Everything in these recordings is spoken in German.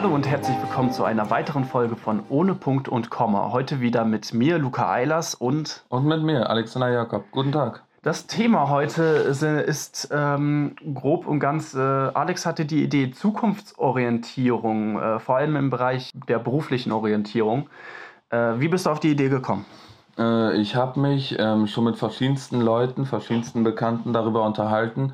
Hallo und herzlich willkommen zu einer weiteren Folge von Ohne Punkt und Komma. Heute wieder mit mir, Luca Eilers und. Und mit mir, Alexander Jakob. Guten Tag. Das Thema heute ist ähm, grob und ganz, äh, Alex hatte die Idee Zukunftsorientierung, äh, vor allem im Bereich der beruflichen Orientierung. Äh, wie bist du auf die Idee gekommen? Äh, ich habe mich ähm, schon mit verschiedensten Leuten, verschiedensten Bekannten darüber unterhalten,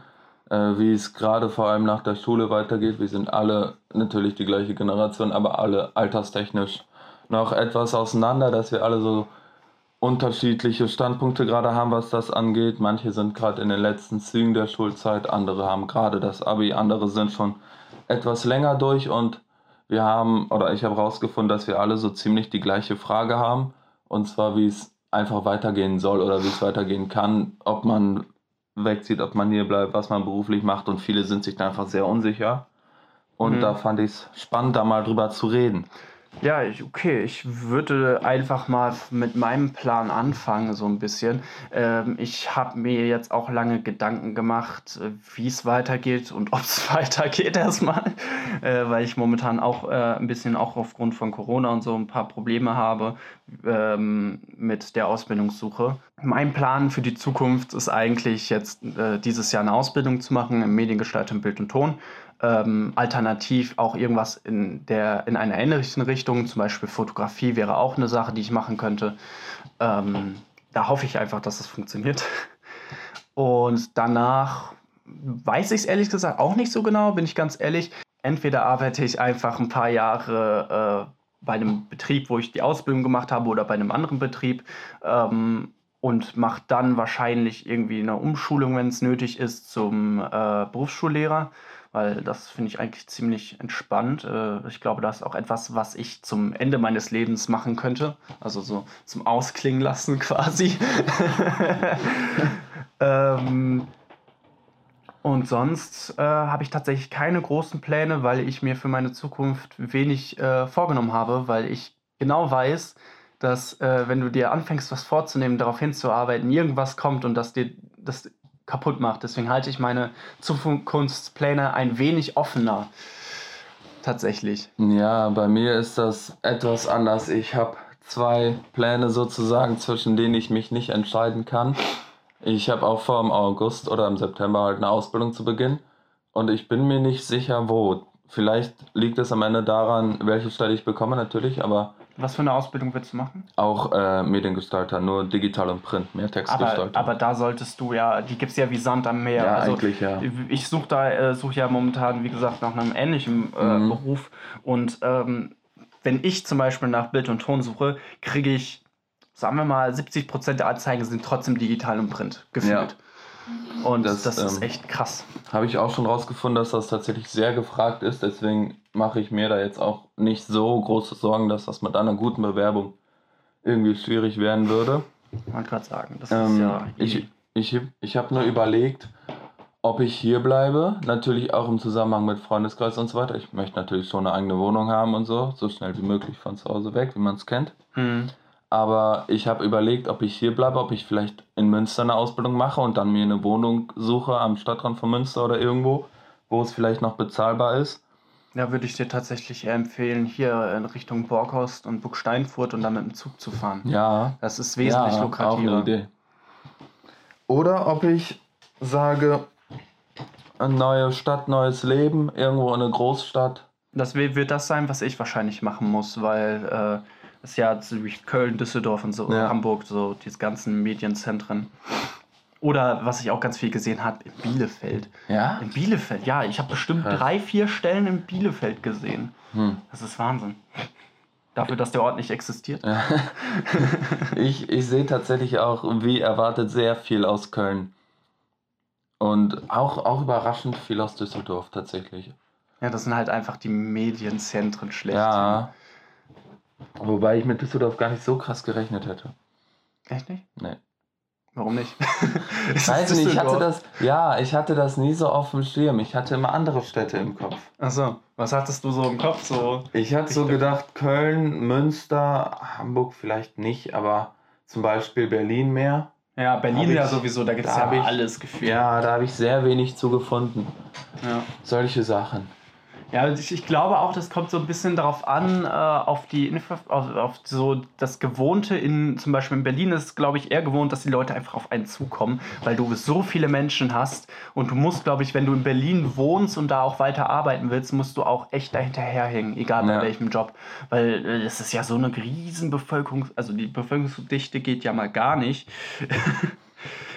wie es gerade vor allem nach der Schule weitergeht. Wir sind alle natürlich die gleiche Generation, aber alle alterstechnisch noch etwas auseinander, dass wir alle so unterschiedliche Standpunkte gerade haben, was das angeht. Manche sind gerade in den letzten Zügen der Schulzeit, andere haben gerade das Abi, andere sind schon etwas länger durch und wir haben, oder ich habe herausgefunden, dass wir alle so ziemlich die gleiche Frage haben. Und zwar, wie es einfach weitergehen soll oder wie es weitergehen kann, ob man wegzieht, ob man hier bleibt, was man beruflich macht. Und viele sind sich da einfach sehr unsicher. Und mhm. da fand ich es spannend, da mal drüber zu reden. Ja, ich, okay, ich würde einfach mal mit meinem Plan anfangen, so ein bisschen. Ähm, ich habe mir jetzt auch lange Gedanken gemacht, äh, wie es weitergeht und ob es weitergeht erstmal, äh, weil ich momentan auch äh, ein bisschen auch aufgrund von Corona und so ein paar Probleme habe ähm, mit der Ausbildungssuche. Mein Plan für die Zukunft ist eigentlich jetzt äh, dieses Jahr eine Ausbildung zu machen im Mediengestaltung, Bild und Ton ähm, alternativ auch irgendwas in, der, in einer ähnlichen Richtung, zum Beispiel Fotografie wäre auch eine Sache, die ich machen könnte. Ähm, da hoffe ich einfach, dass es funktioniert. Und danach weiß ich es ehrlich gesagt auch nicht so genau, bin ich ganz ehrlich. Entweder arbeite ich einfach ein paar Jahre äh, bei einem Betrieb, wo ich die Ausbildung gemacht habe, oder bei einem anderen Betrieb ähm, und mache dann wahrscheinlich irgendwie eine Umschulung, wenn es nötig ist, zum äh, Berufsschullehrer weil das finde ich eigentlich ziemlich entspannt. Äh, ich glaube, das ist auch etwas, was ich zum Ende meines Lebens machen könnte. Also so zum Ausklingen lassen quasi. ähm, und sonst äh, habe ich tatsächlich keine großen Pläne, weil ich mir für meine Zukunft wenig äh, vorgenommen habe, weil ich genau weiß, dass äh, wenn du dir anfängst, was vorzunehmen, darauf hinzuarbeiten, irgendwas kommt und dass dir das kaputt macht. Deswegen halte ich meine Zukunftspläne ein wenig offener. Tatsächlich. Ja, bei mir ist das etwas anders. Ich habe zwei Pläne sozusagen, zwischen denen ich mich nicht entscheiden kann. Ich habe auch vor, im August oder im September halt eine Ausbildung zu beginnen. Und ich bin mir nicht sicher, wo. Vielleicht liegt es am Ende daran, welche Stelle ich bekomme, natürlich, aber was für eine Ausbildung willst du machen? Auch äh, Mediengestalter, nur digital und Print, mehr Textgestalter. Aber, aber da solltest du ja, die gibt es ja wie Sand am Meer. Ja, also, eigentlich ja. Ich suche da, äh, suche ja momentan, wie gesagt, nach einem ähnlichen äh, mhm. Beruf. Und ähm, wenn ich zum Beispiel nach Bild und Ton suche, kriege ich, sagen wir mal, 70% der Anzeigen sind trotzdem digital und Print gefühlt. Ja. Und das, das ist ähm, echt krass. Habe ich auch schon rausgefunden, dass das tatsächlich sehr gefragt ist. Deswegen mache ich mir da jetzt auch nicht so große Sorgen, dass das mit einer guten Bewerbung irgendwie schwierig werden würde. Ich wollte gerade sagen, das ähm, ist ja. Ich, ich, ich habe nur überlegt, ob ich hier bleibe. Natürlich auch im Zusammenhang mit Freundeskreis und so weiter. Ich möchte natürlich schon eine eigene Wohnung haben und so, so schnell wie möglich von zu Hause weg, wie man es kennt. Mhm. Aber ich habe überlegt, ob ich hier bleibe, ob ich vielleicht in Münster eine Ausbildung mache und dann mir eine Wohnung suche am Stadtrand von Münster oder irgendwo, wo es vielleicht noch bezahlbar ist. Ja, würde ich dir tatsächlich empfehlen, hier in Richtung Borghorst und Burgsteinfurt und dann mit dem Zug zu fahren. Ja. Das ist wesentlich ja, lukrativer. Idee. Oder ob ich sage, eine neue Stadt, neues Leben, irgendwo in eine Großstadt. Das wird das sein, was ich wahrscheinlich machen muss, weil äh, ist ja durch Köln, Düsseldorf und so, ja. Hamburg, so diese ganzen Medienzentren. Oder was ich auch ganz viel gesehen habe, in Bielefeld. Ja? In Bielefeld, ja. Ich habe bestimmt Krass. drei, vier Stellen in Bielefeld gesehen. Hm. Das ist Wahnsinn. Dafür, dass der Ort nicht existiert. Ja. ich ich sehe tatsächlich auch, wie erwartet, sehr viel aus Köln. Und auch, auch überraschend viel aus Düsseldorf tatsächlich. Ja, das sind halt einfach die Medienzentren schlecht. Ja. Wobei ich mit Düsseldorf gar nicht so krass gerechnet hätte. Echt nicht? Nee. Warum nicht? ich weiß nicht, ich hatte das, ja, ich hatte das nie so auf dem Schirm. Ich hatte immer andere Städte im Kopf. Achso, was hattest du so im Kopf? So ich hatte so gedacht, Köln, Münster, Hamburg vielleicht nicht, aber zum Beispiel Berlin mehr. Ja, Berlin ja sowieso, da gibt es ja ich, alles gefühlt. Ja, da habe ich sehr wenig zu gefunden. Ja. Solche Sachen. Ja, ich, ich glaube auch, das kommt so ein bisschen darauf an, äh, auf die Info, auf, auf so das Gewohnte. In, zum Beispiel in Berlin ist es, glaube ich, eher gewohnt, dass die Leute einfach auf einen zukommen, weil du so viele Menschen hast. Und du musst, glaube ich, wenn du in Berlin wohnst und da auch weiter arbeiten willst, musst du auch echt dahinterherhängen, egal Ja. bei welchem Job, weil äh, es ist ja so eine riesen Bevölkerung, also die Bevölkerungsdichte geht ja mal gar nicht.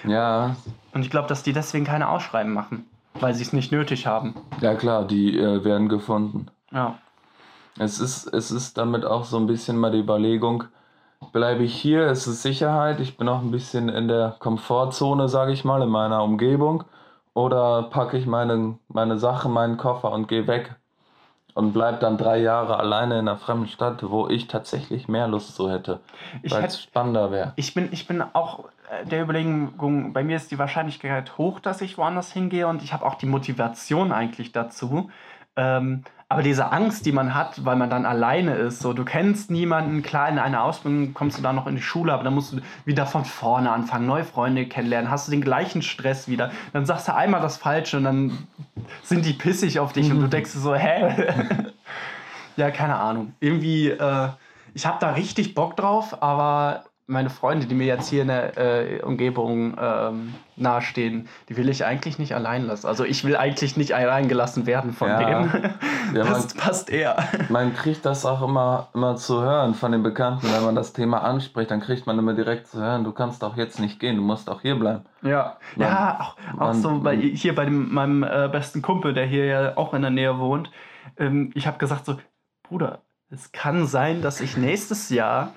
Ja, und ich glaube, dass die deswegen keine Ausschreiben machen, weil sie es nicht nötig haben. ja klar, die äh, werden gefunden. Ja. Es ist, es ist damit auch so ein bisschen mal die Überlegung, bleibe ich hier, es ist Sicherheit, ich bin auch ein bisschen in der Komfortzone, sage ich mal, in meiner Umgebung, oder packe ich meine, meine Sache, meinen Koffer und gehe weg und bleib dann drei Jahre alleine in einer fremden Stadt, wo ich tatsächlich mehr Lust zu hätte, Ich weil es spannender wäre. Ich bin, ich bin auch äh, der Überlegung, bei mir ist die Wahrscheinlichkeit hoch, dass ich woanders hingehe und ich habe auch die Motivation eigentlich dazu. Ähm, aber diese Angst, die man hat, weil man dann alleine ist, so du kennst niemanden, klar, in einer Ausbildung kommst du dann noch in die Schule, aber dann musst du wieder von vorne anfangen, neue Freunde kennenlernen, hast du den gleichen Stress wieder. Dann sagst du einmal das Falsche und dann sind die pissig auf dich und du denkst dir so, hä? ja, keine Ahnung. Irgendwie, äh, ich habe da richtig Bock drauf, aber meine Freunde, die mir jetzt hier in der äh, Umgebung ähm, nahestehen, die will ich eigentlich nicht allein lassen. Also ich will eigentlich nicht allein gelassen werden von Ja. denen. Ja, man- passt, passt eher. Man kriegt das auch immer, immer zu hören von den Bekannten, wenn man das Thema anspricht, dann kriegt man immer direkt zu hören, du kannst auch jetzt nicht gehen, du musst auch hier bleiben. Ja, Man- ja auch, auch man- so bei, hier bei dem, meinem äh, besten Kumpel, der hier ja auch in der Nähe wohnt. Ähm, ich habe gesagt so, Bruder, es kann sein, dass ich nächstes Jahr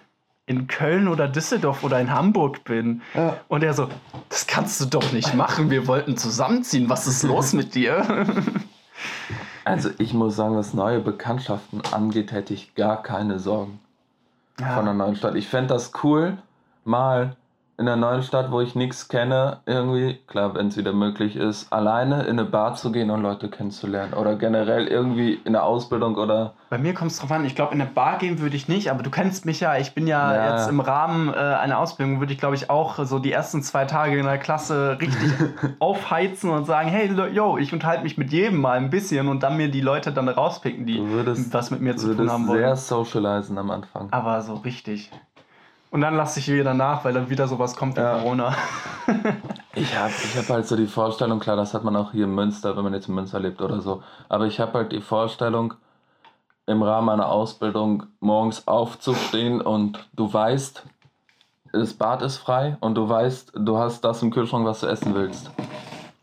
in Köln oder Düsseldorf oder in Hamburg bin. Ja. Und er so, das kannst du doch nicht machen. Wir wollten zusammenziehen. Was ist los mit dir? Also ich muss sagen, was neue Bekanntschaften angeht, hätte ich gar keine Sorgen von einer neuen Stadt. Ich fände das cool, mal in einer neuen Stadt, wo ich nichts kenne, irgendwie, klar, wenn es wieder möglich ist, alleine in eine Bar zu gehen und Leute kennenzulernen. Oder generell irgendwie in der Ausbildung oder Bei mir kommt es drauf an. Ich glaube, in eine Bar gehen würde ich nicht, aber du kennst mich ja. Ich bin ja, Ja. jetzt im Rahmen äh, einer Ausbildung, würde ich, glaube ich, auch so die ersten zwei Tage in der Klasse richtig aufheizen und sagen: Hey, yo, ich unterhalte mich mit jedem mal ein bisschen und dann mir die Leute dann rauspicken, die würdest, was mit mir zu tun haben sehr wollen. socialisen am Anfang. Aber so richtig. Und dann lasse ich wieder nach, weil dann wieder sowas kommt wie Ja. Corona. Ich habe ich hab halt so die Vorstellung, klar, das hat man auch hier in Münster, wenn man jetzt in Münster lebt oder so. Aber ich habe halt die Vorstellung, im Rahmen einer Ausbildung morgens aufzustehen und du weißt, das Bad ist frei und du weißt, du hast das im Kühlschrank, was du essen willst.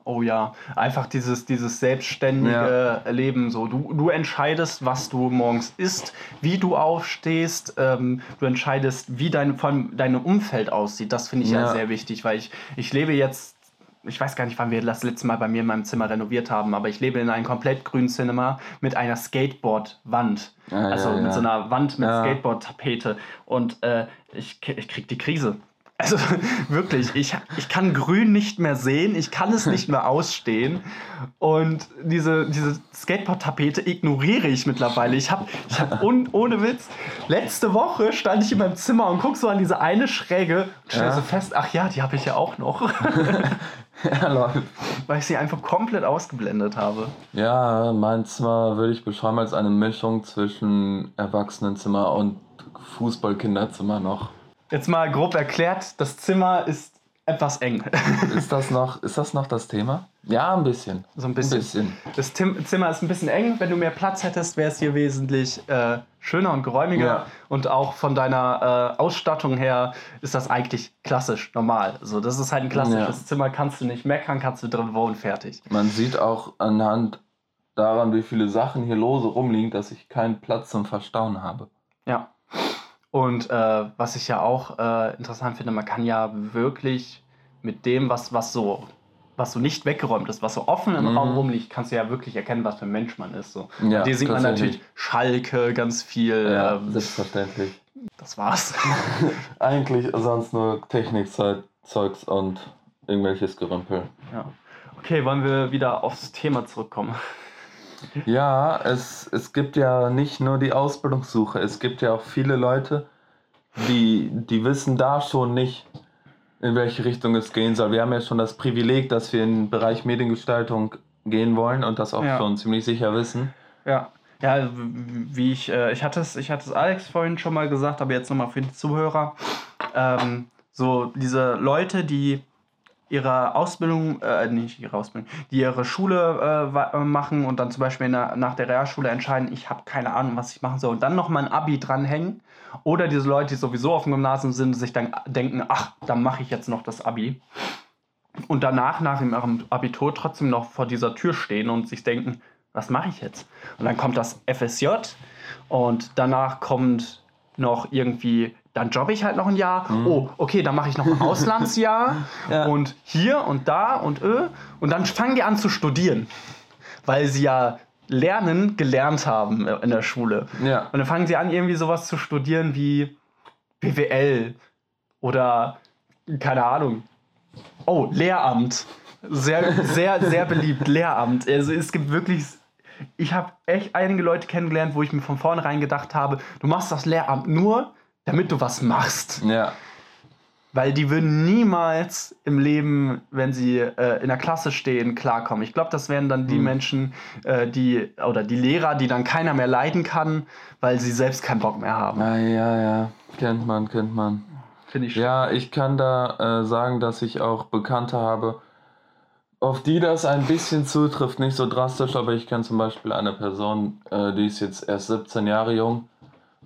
Oh ja, einfach dieses, dieses selbstständige Leben. So, du, du entscheidest, was du morgens isst, wie du aufstehst, ähm, du entscheidest, wie dein, vor allem dein Umfeld aussieht. Das finde ich ja. Ja. sehr wichtig, weil ich, ich lebe jetzt, ich weiß gar nicht, wann wir das letzte Mal bei mir in meinem Zimmer renoviert haben, aber ich lebe in einem komplett grünen Cinema mit einer Skateboard-Wand. Ah, also ja, mit ja. so einer Wand mit Ja. Skateboard-Tapete. Und äh, ich, ich krieg die Krise. Also wirklich, ich, ich kann grün nicht mehr sehen, ich kann es nicht mehr ausstehen. Und diese, diese Skateboard-Tapete ignoriere ich mittlerweile. Ich habe ich hab un, ohne Witz, letzte Woche stand ich in meinem Zimmer und guck so an diese eine Schräge und stelle Ja. so fest, ach ja, die habe ich ja auch noch. Ja, läuft. weil ich sie einfach komplett ausgeblendet habe. Ja, mein Zimmer würde ich beschreiben als eine Mischung zwischen Erwachsenenzimmer und Fußballkinderzimmer noch. Jetzt mal grob erklärt, das Zimmer ist etwas eng. Ist das noch, ist das, noch das Thema? Ja, ein bisschen. So ein bisschen. Ein bisschen. Das Tim Zimmer ist ein bisschen eng. Wenn du mehr Platz hättest, wäre es hier wesentlich äh, schöner und geräumiger. Ja. Und auch von deiner äh, Ausstattung her ist das eigentlich klassisch, normal. Also das ist halt ein klassisches Ja. Zimmer, kannst du nicht meckern, kannst du drin wohnen, fertig. Man sieht auch anhand daran, wie viele Sachen hier lose rumliegen, dass ich keinen Platz zum Verstauen habe. Ja. Und äh, was ich ja auch äh, interessant finde, man kann ja wirklich mit dem, was, was so was so nicht weggeräumt ist, was so offen im Mhm. Raum rumliegt, kannst du ja wirklich erkennen, was für ein Mensch man ist. So. Ja, Und hier sieht man natürlich Schalke, ganz viel. Ja, ähm, selbstverständlich. das war's. Eigentlich sonst nur Technikzeugs und irgendwelches Gerümpel. ja. Okay, wollen wir wieder aufs Thema zurückkommen? Ja, es, es gibt ja nicht nur die Ausbildungssuche, es gibt ja auch viele Leute, die, die wissen da schon nicht, in welche Richtung es gehen soll. Wir haben ja schon das Privileg, dass wir in den Bereich Mediengestaltung gehen wollen und das auch Ja. schon ziemlich sicher wissen. Ja. Ja, wie ich, äh, ich hatte es, ich hatte es Alex vorhin schon mal gesagt, aber jetzt nochmal für die Zuhörer. Ähm, so diese Leute, die ihre Ausbildung, äh, nicht ihre Ausbildung, die ihre Schule äh, machen und dann zum Beispiel der, nach der Realschule entscheiden, ich habe keine Ahnung, was ich machen soll und dann noch mal ein Abi dranhängen. Oder diese Leute, die sowieso auf dem Gymnasium sind, sich dann denken, ach, dann mache ich jetzt noch das Abi. Und danach, nach ihrem Abitur, trotzdem noch vor dieser Tür stehen und sich denken, was mache ich jetzt? Und dann kommt das FSJ und danach kommt noch irgendwie dann jobbe ich halt noch ein Jahr. Mhm. Oh, okay, dann mache ich noch ein Auslandsjahr ja. und hier und da und ö. Und dann fangen die an zu studieren, weil sie ja Lernen gelernt haben in der Schule. Ja. Und dann fangen sie an, irgendwie sowas zu studieren wie BWL oder keine Ahnung. Oh, Lehramt. Sehr, sehr, sehr beliebt, Lehramt. Also es gibt wirklich ich habe echt einige Leute kennengelernt, wo ich mir von vornherein gedacht habe, du machst das Lehramt nur, damit du was machst. Ja. Weil die würden niemals im Leben, wenn sie äh, in der Klasse stehen, klarkommen. Ich glaube, das wären dann die hm. Menschen, äh, die oder die Lehrer, die dann keiner mehr leiden kann, weil sie selbst keinen Bock mehr haben. Ja, ja, ja. Kennt man, kennt man. Finde ich. Ja, ich kann da äh, sagen, dass ich auch Bekannte habe, auf die das ein bisschen zutrifft. Nicht so drastisch, aber ich kenne zum Beispiel eine Person, äh, die ist jetzt erst 17 Jahre jung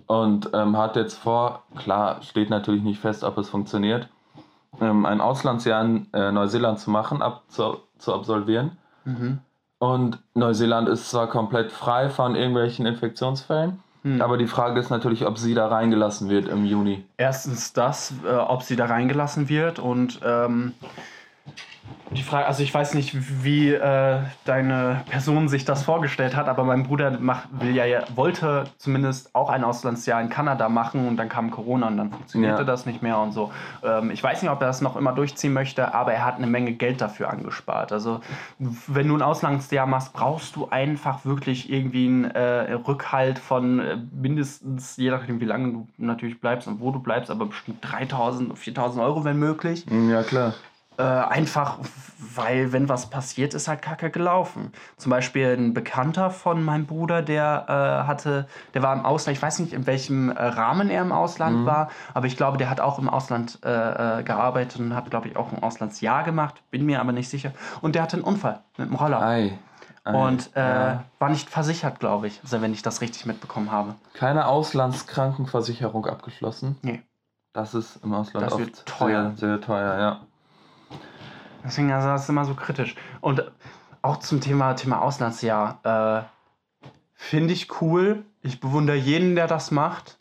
und ähm, hat jetzt vor, klar, steht natürlich nicht fest, ob es funktioniert, ähm, ein Auslandsjahr in äh, Neuseeland zu machen, ab, zu, zu absolvieren. Mhm. Und Neuseeland ist zwar komplett frei von irgendwelchen Infektionsfällen, mhm. aber die Frage ist natürlich, ob sie da reingelassen wird im Juni. Erstens das, äh, ob sie da reingelassen wird und ähm, die Frage, also ich weiß nicht, wie äh, deine Person sich das vorgestellt hat, aber mein Bruder macht, will ja, wollte zumindest auch ein Auslandsjahr in Kanada machen und dann kam Corona und dann funktionierte ja. das nicht mehr und so. Ähm, ich weiß nicht, ob er das noch immer durchziehen möchte, aber er hat eine Menge Geld dafür angespart. Also wenn du ein Auslandsjahr machst, brauchst du einfach wirklich irgendwie einen äh, Rückhalt von äh, mindestens, je nachdem wie lange du natürlich bleibst und wo du bleibst, aber bestimmt 3000, 4000 Euro, wenn möglich. Ja, klar. Äh, einfach, weil wenn was passiert, ist halt kacke gelaufen. Zum Beispiel ein Bekannter von meinem Bruder, der äh, hatte, der war im Ausland, ich weiß nicht, in welchem äh, Rahmen er im Ausland mhm. war, aber ich glaube, der hat auch im Ausland äh, äh, gearbeitet und hat, glaube ich, auch ein Auslandsjahr gemacht, bin mir aber nicht sicher. Und der hatte einen Unfall mit dem Roller. Ei. Ei. Und äh, ja. war nicht versichert, glaube ich, also wenn ich das richtig mitbekommen habe. Keine Auslandskrankenversicherung abgeschlossen? Nee. Das ist im Ausland das oft teuer. Sehr, sehr teuer, ja. Deswegen also das ist immer so kritisch. Und auch zum Thema, Thema Auslandsjahr. Äh, Finde ich cool. Ich bewundere jeden, der das macht.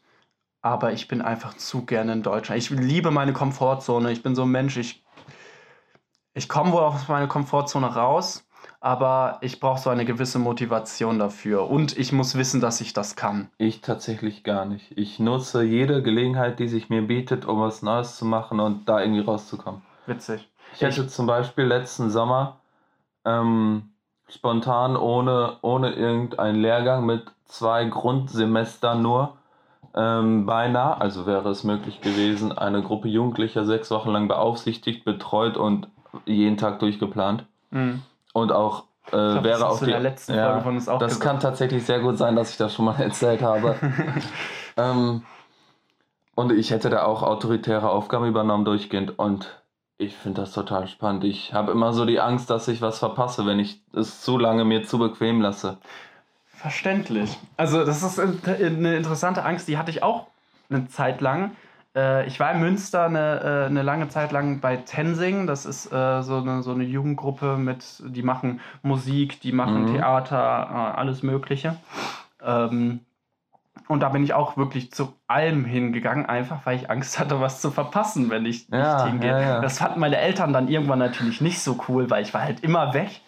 Aber ich bin einfach zu gerne in Deutschland. Ich liebe meine Komfortzone. Ich bin so ein Mensch. Ich, ich komme wohl aus meiner Komfortzone raus. Aber ich brauche so eine gewisse Motivation dafür. Und ich muss wissen, dass ich das kann. Ich tatsächlich gar nicht. Ich nutze jede Gelegenheit, die sich mir bietet, um was Neues zu machen und da irgendwie rauszukommen. Witzig. Ich hätte zum Beispiel letzten Sommer ähm, spontan ohne, ohne irgendeinen Lehrgang mit zwei Grundsemestern nur ähm, beinahe, also wäre es möglich gewesen, eine Gruppe Jugendlicher sechs Wochen lang beaufsichtigt, betreut und jeden Tag durchgeplant. Mhm. Und auch äh, glaub, wäre auch die letzten ja, Folge von uns auch Das gesagt. kann tatsächlich sehr gut sein, dass ich das schon mal erzählt habe. ähm, und ich hätte da auch autoritäre Aufgaben übernommen durchgehend und ich finde das total spannend. Ich habe immer so die Angst, dass ich was verpasse, wenn ich es zu lange mir zu bequem lasse. Verständlich. Also das ist eine interessante Angst, die hatte ich auch eine Zeit lang. Äh, ich war in Münster eine, äh, eine lange Zeit lang bei Tensing. Das ist äh, so eine, so eine Jugendgruppe mit, die machen Musik, die machen mhm. Theater, alles Mögliche. Ähm, und da bin ich auch wirklich zu allem hingegangen, einfach weil ich Angst hatte, was zu verpassen, wenn ich ja, nicht hingehe. Ja, ja. Das fanden meine Eltern dann irgendwann natürlich nicht so cool, weil ich war halt immer weg.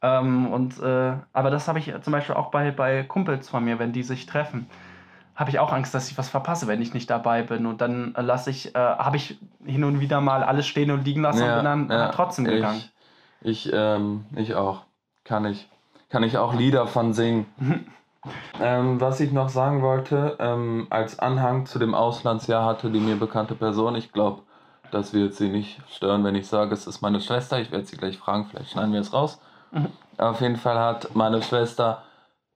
Ähm, und, äh, aber das habe ich zum Beispiel auch bei, bei Kumpels von mir, wenn die sich treffen, habe ich auch Angst, dass ich was verpasse, wenn ich nicht dabei bin. Und dann lasse ich, äh, habe ich hin und wieder mal alles stehen und liegen lassen und bin dann ja, trotzdem gegangen. Ich, ich, ähm, ich auch. Kann ich. Kann ich auch Lieder von singen. Ähm, was ich noch sagen wollte, ähm, als Anhang zu dem Auslandsjahr hatte die mir bekannte Person, ich glaube, das wird sie nicht stören, wenn ich sage, es ist meine Schwester. Ich werde sie gleich fragen, vielleicht schneiden wir es raus. Mhm. Auf jeden Fall hat meine Schwester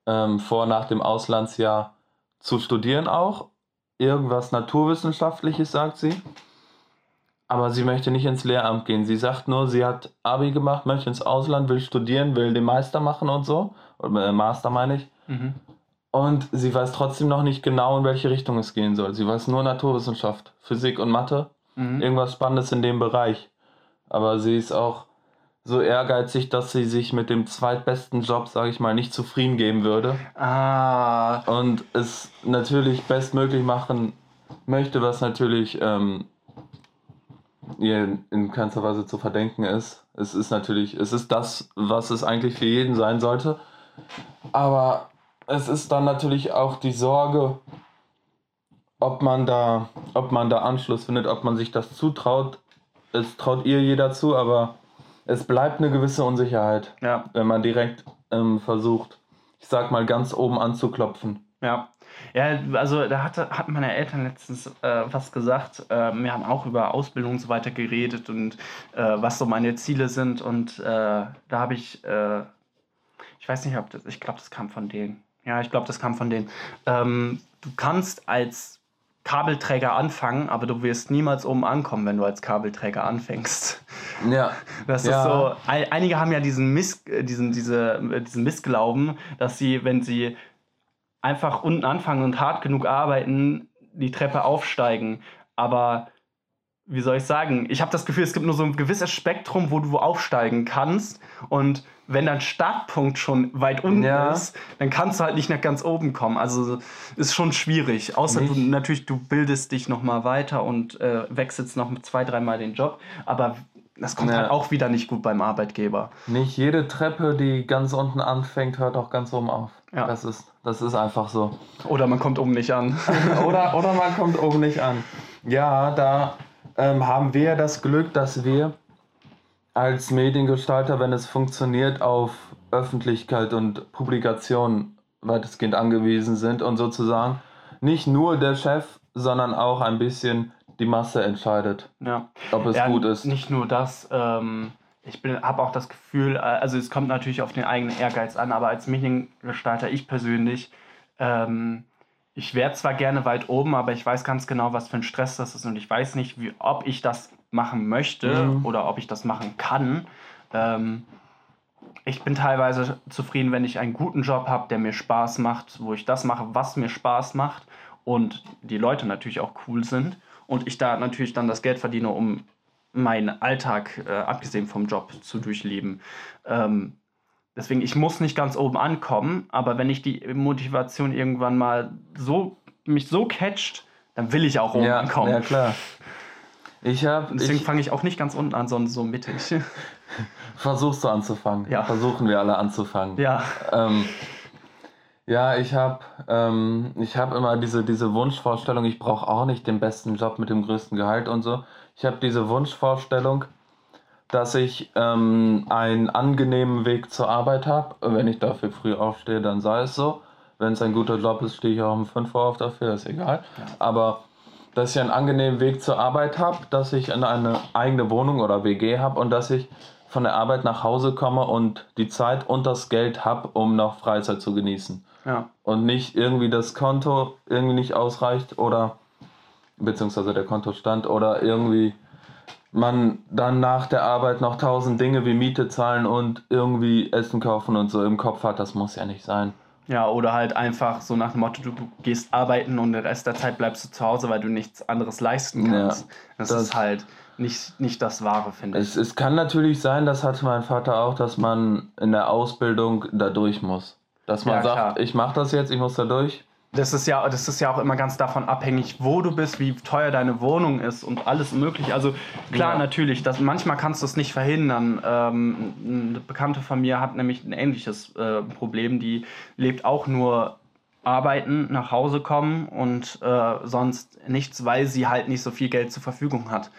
ähm, vor, nach dem Auslandsjahr zu studieren auch. Irgendwas Naturwissenschaftliches, sagt sie. Aber sie möchte nicht ins Lehramt gehen. Sie sagt nur, sie hat Abi gemacht, möchte ins Ausland, will studieren, will den Meister machen und so. Oder äh, Master meine ich. Mhm. Und sie weiß trotzdem noch nicht genau, in welche Richtung es gehen soll. Sie weiß nur Naturwissenschaft, Physik und Mathe. Mhm. Irgendwas Spannendes in dem Bereich. Aber sie ist auch so ehrgeizig, dass sie sich mit dem zweitbesten Job, sage ich mal, nicht zufrieden geben würde. Ah. Und es natürlich bestmöglich machen möchte, was natürlich ähm, ihr in keinster Weise zu verdenken ist. Es ist natürlich, es ist das, was es eigentlich für jeden sein sollte. Aber es ist dann natürlich auch die Sorge, ob man da, ob man da Anschluss findet, ob man sich das zutraut. Es traut ihr jeder zu, aber es bleibt eine gewisse Unsicherheit, ja. wenn man direkt ähm, versucht, ich sag mal, ganz oben anzuklopfen. Ja. Ja, also da hatte, hatten meine Eltern letztens äh, was gesagt. Äh, wir haben auch über Ausbildung und so weiter geredet und äh, was so meine Ziele sind. Und äh, da habe ich, äh, ich weiß nicht, ob das, ich glaube, das kam von denen. Ja, ich glaube, das kam von denen. Ähm, du kannst als Kabelträger anfangen, aber du wirst niemals oben ankommen, wenn du als Kabelträger anfängst. Ja. Das ist ja. so. Einige haben ja diesen, Miss, äh, diesen, diese, äh, diesen Missglauben, dass sie, wenn sie einfach unten anfangen und hart genug arbeiten, die Treppe aufsteigen. Aber wie soll ich sagen? Ich habe das Gefühl, es gibt nur so ein gewisses Spektrum, wo du aufsteigen kannst. Und wenn dein Startpunkt schon weit unten ja. ist, dann kannst du halt nicht nach ganz oben kommen. Also ist schon schwierig. Außer nicht. du natürlich, du bildest dich nochmal weiter und äh, wechselst noch zwei, dreimal den Job. Aber das kommt ja. halt auch wieder nicht gut beim Arbeitgeber. Nicht jede Treppe, die ganz unten anfängt, hört auch ganz oben auf. Ja. Das ist, das ist einfach so. Oder man kommt oben nicht an. oder, oder man kommt oben nicht an. Ja, da ähm, haben wir das Glück, dass wir als Mediengestalter, wenn es funktioniert, auf Öffentlichkeit und Publikation weitestgehend angewiesen sind und sozusagen nicht nur der Chef, sondern auch ein bisschen die Masse entscheidet, ja. ob es ja, gut ist. Nicht nur das, ähm, ich habe auch das Gefühl, äh, also es kommt natürlich auf den eigenen Ehrgeiz an, aber als Mediengestalter, ich persönlich, ähm, ich wäre zwar gerne weit oben, aber ich weiß ganz genau, was für ein Stress das ist und ich weiß nicht, wie, ob ich das machen möchte mhm. oder ob ich das machen kann. Ähm, ich bin teilweise zufrieden, wenn ich einen guten Job habe, der mir Spaß macht, wo ich das mache, was mir Spaß macht und die Leute natürlich auch cool sind und ich da natürlich dann das Geld verdiene, um meinen Alltag, äh, abgesehen vom Job, zu durchleben. Ähm, deswegen, ich muss nicht ganz oben ankommen, aber wenn ich die Motivation irgendwann mal so, mich so catcht, dann will ich auch oben ja, ankommen. Ja, klar. Ich hab, Deswegen fange ich auch nicht ganz unten an, sondern so mittig. Versuchst du anzufangen? Ja. Versuchen wir alle anzufangen. Ja. Ähm, ja, ich habe ähm, hab immer diese, diese Wunschvorstellung, ich brauche auch nicht den besten Job mit dem größten Gehalt und so. Ich habe diese Wunschvorstellung, dass ich ähm, einen angenehmen Weg zur Arbeit habe. Wenn ich dafür früh aufstehe, dann sei es so. Wenn es ein guter Job ist, stehe ich auch um 5 Uhr auf dafür, ist egal. Ja. Aber dass ich einen angenehmen Weg zur Arbeit habe, dass ich eine eigene Wohnung oder WG habe und dass ich von der Arbeit nach Hause komme und die Zeit und das Geld habe, um noch Freizeit zu genießen. Ja. Und nicht irgendwie das Konto irgendwie nicht ausreicht oder beziehungsweise der Kontostand oder irgendwie man dann nach der Arbeit noch tausend Dinge wie Miete zahlen und irgendwie Essen kaufen und so im Kopf hat, das muss ja nicht sein. Ja, oder halt einfach so nach dem Motto, du gehst arbeiten und den Rest der Zeit bleibst du zu Hause, weil du nichts anderes leisten kannst. Ja, das, das, ist halt nicht, nicht das Wahre, finde ich. Es, es kann natürlich sein, das hatte mein Vater auch, dass man in der Ausbildung da durch muss. Dass man ja, sagt, klar. ich mache das jetzt, ich muss da durch. Das ist, ja, das ist ja auch immer ganz davon abhängig, wo du bist, wie teuer deine Wohnung ist und alles mögliche. Also klar, ja. natürlich, das, manchmal kannst du es nicht verhindern. Ähm, eine Bekannte von mir hat nämlich ein ähnliches äh, Problem. Die lebt auch nur arbeiten, nach Hause kommen und äh, sonst nichts, weil sie halt nicht so viel Geld zur Verfügung hat.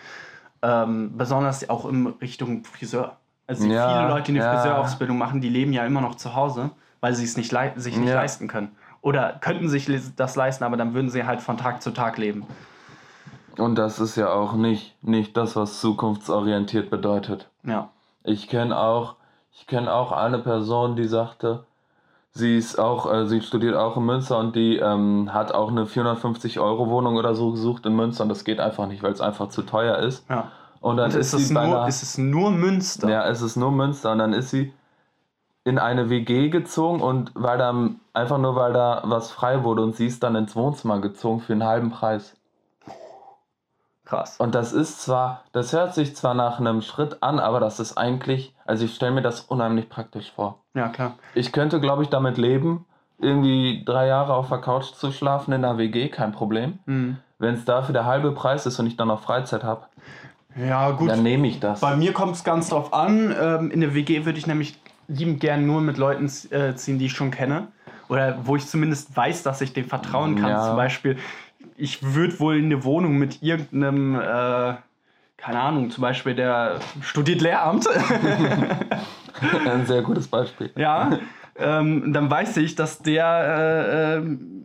Ähm, besonders auch in Richtung Friseur. Also ja, viele Leute, die eine ja. Friseurausbildung machen, die leben ja immer noch zu Hause, weil sie es nicht sich nicht leisten können oder könnten sich das leisten, aber dann würden sie halt von Tag zu Tag leben. Und das ist ja auch nicht, nicht das, was zukunftsorientiert bedeutet. Ja. Ich kenne auch, ich auch eine Person, die sagte, Sie ist auch, äh, sie studiert auch in Münster und die ähm, hat auch eine 450 Euro Wohnung oder so gesucht in Münster und das geht einfach nicht, weil es einfach zu teuer ist. Ja. Und dann Und ist, ist, es nur, einer, ist es nur Münster? ja, es ist nur Münster und dann ist sie in eine WG gezogen und weil da einfach nur weil da was frei wurde und sie ist dann ins Wohnzimmer gezogen für einen halben Preis. Krass. Und das ist zwar, das hört sich zwar nach einem Schritt an, aber das ist eigentlich, also ich stelle mir das unheimlich praktisch vor. Ja, klar. Ich könnte, glaube ich, damit leben, irgendwie drei Jahre auf der Couch zu schlafen in einer WG, kein Problem. Mhm. Wenn es dafür der halbe Preis ist und ich dann noch Freizeit habe, Ja, gut. dann nehme ich das. Bei mir kommt es ganz drauf an. Ähm, in der WG würde ich nämlich liebend gern nur mit Leuten äh, ziehen, die ich schon kenne. Oder wo ich zumindest weiß, dass ich dem vertrauen kann. Ja. Zum Beispiel, ich würde wohl in eine Wohnung mit irgendeinem, äh, keine Ahnung, zum Beispiel der studiert Lehramt. Ein sehr gutes Beispiel. ja, ähm, dann weiß ich, dass der äh, ähm,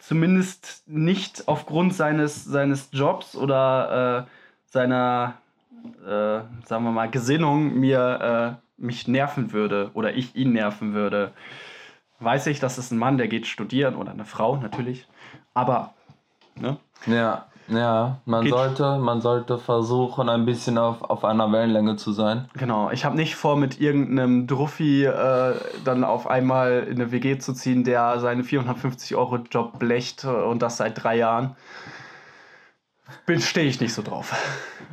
zumindest nicht aufgrund seines, seines Jobs oder äh, seiner, äh, sagen wir mal, Gesinnung mir äh, mich nerven würde oder ich ihn nerven würde. Weiß ich, das ist ein Mann, der geht studieren oder eine Frau natürlich. Aber, ne? Ja, ja, man Geht- sollte, man sollte versuchen, ein bisschen auf, auf einer Wellenlänge zu sein. Genau, ich habe nicht vor, mit irgendeinem Druffi äh, dann auf einmal in eine WG zu ziehen, der seine 450 Euro Job blecht und das seit drei Jahren. Stehe ich nicht so drauf.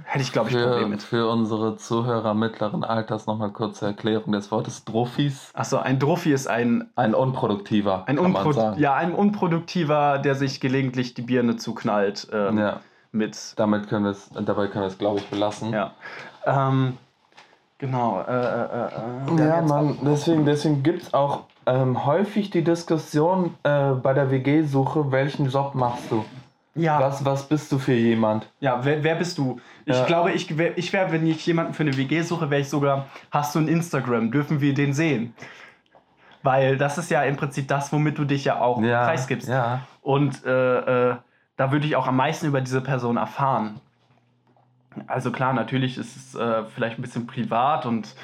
Hätte ich, glaube ich, ein Problem Für, mit. für unsere Zuhörer mittleren Alters nochmal kurze Erklärung des Wortes Druffis. Achso, ein Druffi ist ein, Ein unproduktiver, ein, kann man Unpro sagen. ja, ein Unproduktiver, der sich gelegentlich die Birne zuknallt ähm, Ja, mit. damit können wir es, dabei können wir es, glaube ich, belassen. Ja. Ähm, genau. Äh, äh, äh, äh, Ja, Mann, deswegen, deswegen gibt es auch ähm, häufig die Diskussion äh, bei der WG-Suche, welchen Job machst du? Ja. Was, was bist du für jemand? Ja, wer, wer bist du? Ich Ja. glaube, ich wäre, ich wär, wenn ich jemanden für eine WG suche, wäre ich sogar, hast du ein Instagram? Dürfen wir den sehen? Weil das ist ja im Prinzip das, womit du dich ja auch Ja, preisgibst. ja. Und äh, äh, da würde ich auch am meisten über diese Person erfahren. Also klar, natürlich ist es äh, vielleicht ein bisschen privat und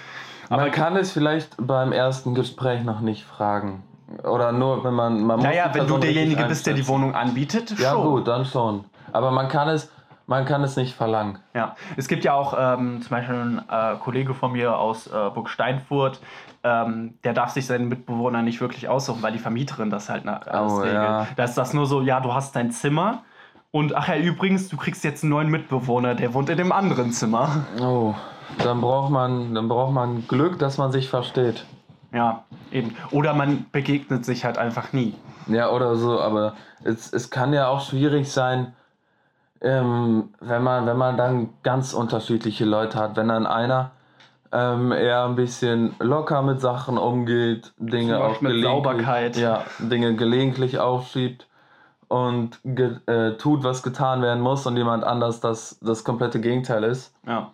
Man kann es vielleicht beim ersten Gespräch noch nicht fragen. Oder nur, wenn man. man naja, wenn du derjenige bist, der die. Wohnung anbietet, Ja, schon. gut, dann schon. Aber man kann es, man kann es nicht verlangen. Ja, es gibt ja auch ähm, zum Beispiel einen äh, Kollege von mir aus äh, Burg Steinfurt, ähm, der darf sich seinen Mitbewohner nicht wirklich aussuchen, weil die Vermieterin das halt na, alles Oh, regelt. ja. Da ist das nur so, ja, du hast dein Zimmer und ach ja, übrigens, du kriegst jetzt einen neuen Mitbewohner, der wohnt in dem anderen Zimmer. Oh, dann braucht man, dann braucht man Glück, dass man sich versteht. Ja, eben. Oder man begegnet sich halt einfach nie. Ja, oder so, aber es, es kann ja auch schwierig sein, ähm, wenn, man, wenn man dann ganz unterschiedliche Leute hat. Wenn dann einer ähm, eher ein bisschen locker mit Sachen umgeht, Dinge auch mit gelegentlich, Sauberkeit. Ja, Dinge gelegentlich aufschiebt und ge äh, tut, was getan werden muss und jemand anders das, das komplette Gegenteil ist. Ja.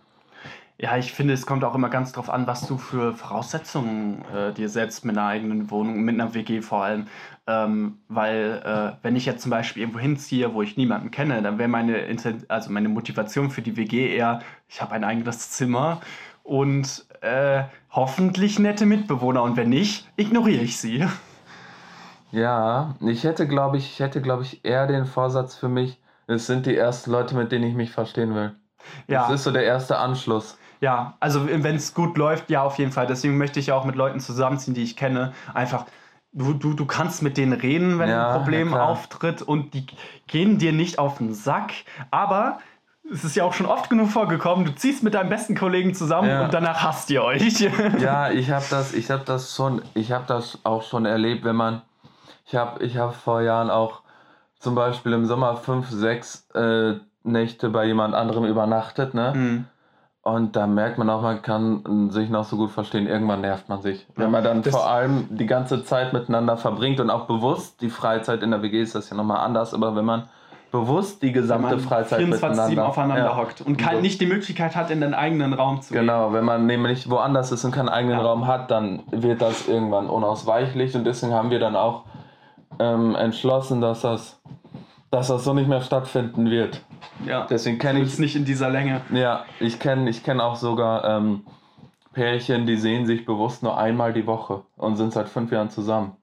Ja, ich finde, es kommt auch immer ganz drauf an, was du für Voraussetzungen äh, dir setzt mit einer eigenen Wohnung, mit einer WG vor allem. Ähm, weil, äh, wenn ich jetzt zum Beispiel irgendwo hinziehe, wo ich niemanden kenne, dann wäre meine, also meine Motivation für die WG eher, ich habe ein eigenes Zimmer und äh, hoffentlich nette Mitbewohner. Und wenn nicht, ignoriere ich sie. Ja, ich hätte, glaube ich, ich hätte, glaube ich, eher den Vorsatz für mich, es sind die ersten Leute, mit denen ich mich verstehen will. Ja. Das ist so der erste Anschluss. Ja, also wenn es gut läuft, ja, auf jeden Fall. Deswegen möchte ich auch mit Leuten zusammenziehen, die ich kenne. Einfach, du, du, du kannst mit denen reden, wenn Ja, ein Problem ja, auftritt und die gehen dir nicht auf den Sack. Aber es ist ja auch schon oft genug vorgekommen, du ziehst mit deinem besten Kollegen zusammen Ja. und danach hasst ihr euch. Ja, ich habe das, ich habe das schon, ich habe das auch schon erlebt, wenn man, ich habe, ich habe vor Jahren auch zum Beispiel im Sommer fünf, sechs äh, Nächte bei jemand anderem übernachtet, ne? Hm. Und da merkt man auch, man kann sich noch so gut verstehen. Irgendwann nervt man sich. Wenn man dann das- vor allem die ganze Zeit miteinander verbringt und auch bewusst, die Freizeit in der WG ist das ja nochmal anders, aber wenn man bewusst die gesamte Freizeit 24-7 miteinander aufeinander Ja. hockt und So. nicht die Möglichkeit hat, in den eigenen Raum zu gehen. Genau, wenn man nämlich woanders ist und keinen eigenen Ja. Raum hat, dann wird das irgendwann unausweichlich und deswegen haben wir dann auch ähm, entschlossen, dass das, dass das so nicht mehr stattfinden wird. Ja. Deswegen kenne ich nicht in dieser Länge. Ja, ich kenne ich kenn auch sogar ähm, Pärchen, die sehen sich bewusst nur einmal die Woche und sind seit fünf Jahren zusammen.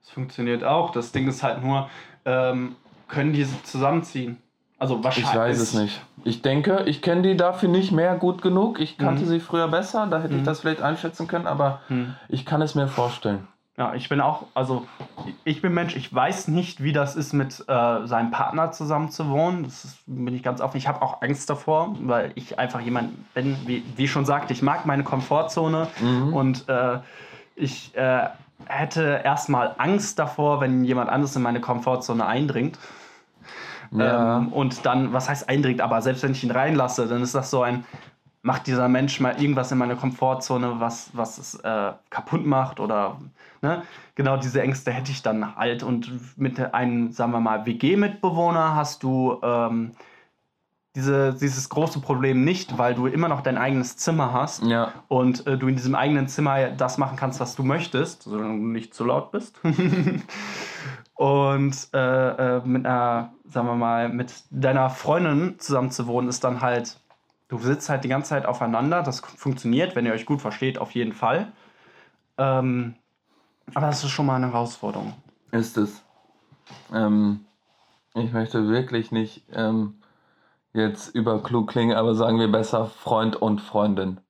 Das funktioniert auch. Das Ding ist halt nur, ähm, können die zusammenziehen? Also wahrscheinlich. Ich weiß es nicht. Ich denke, ich kenne die dafür nicht mehr gut genug. Ich kannte mhm. sie früher besser, da hätte mhm. ich das vielleicht einschätzen können, aber mhm. ich kann es mir vorstellen. Ja, ich bin auch, also ich bin Mensch, ich weiß nicht, wie das ist, mit äh, seinem Partner zusammen zu wohnen. Das ist, bin ich ganz offen. Ich habe auch Angst davor, weil ich einfach jemand bin, wie, wie schon sagte, ich mag meine Komfortzone mhm. und äh, ich äh, hätte erstmal Angst davor, wenn jemand anderes in meine Komfortzone eindringt. Ja. Ähm, und dann, was heißt eindringt, aber selbst wenn ich ihn reinlasse, dann ist das so ein, macht dieser Mensch mal irgendwas in meiner Komfortzone, was, was es äh, kaputt macht oder ne? genau diese Ängste hätte ich dann halt. Und mit einem, sagen wir mal, WG-Mitbewohner hast du ähm, diese, dieses große Problem nicht, weil du immer noch dein eigenes Zimmer hast ja. und äh, du in diesem eigenen Zimmer das machen kannst, was du möchtest, solange du nicht zu laut bist. und äh, äh, mit einer, sagen wir mal, mit deiner Freundin zusammen zu wohnen, ist dann halt, du sitzt halt die ganze Zeit aufeinander. Das funktioniert, wenn ihr euch gut versteht, auf jeden Fall. Ähm, aber das ist schon mal eine Herausforderung. Ist es. Ähm, ich möchte wirklich nicht. Ähm jetzt überklug klingen, aber sagen wir besser Freund und Freundin.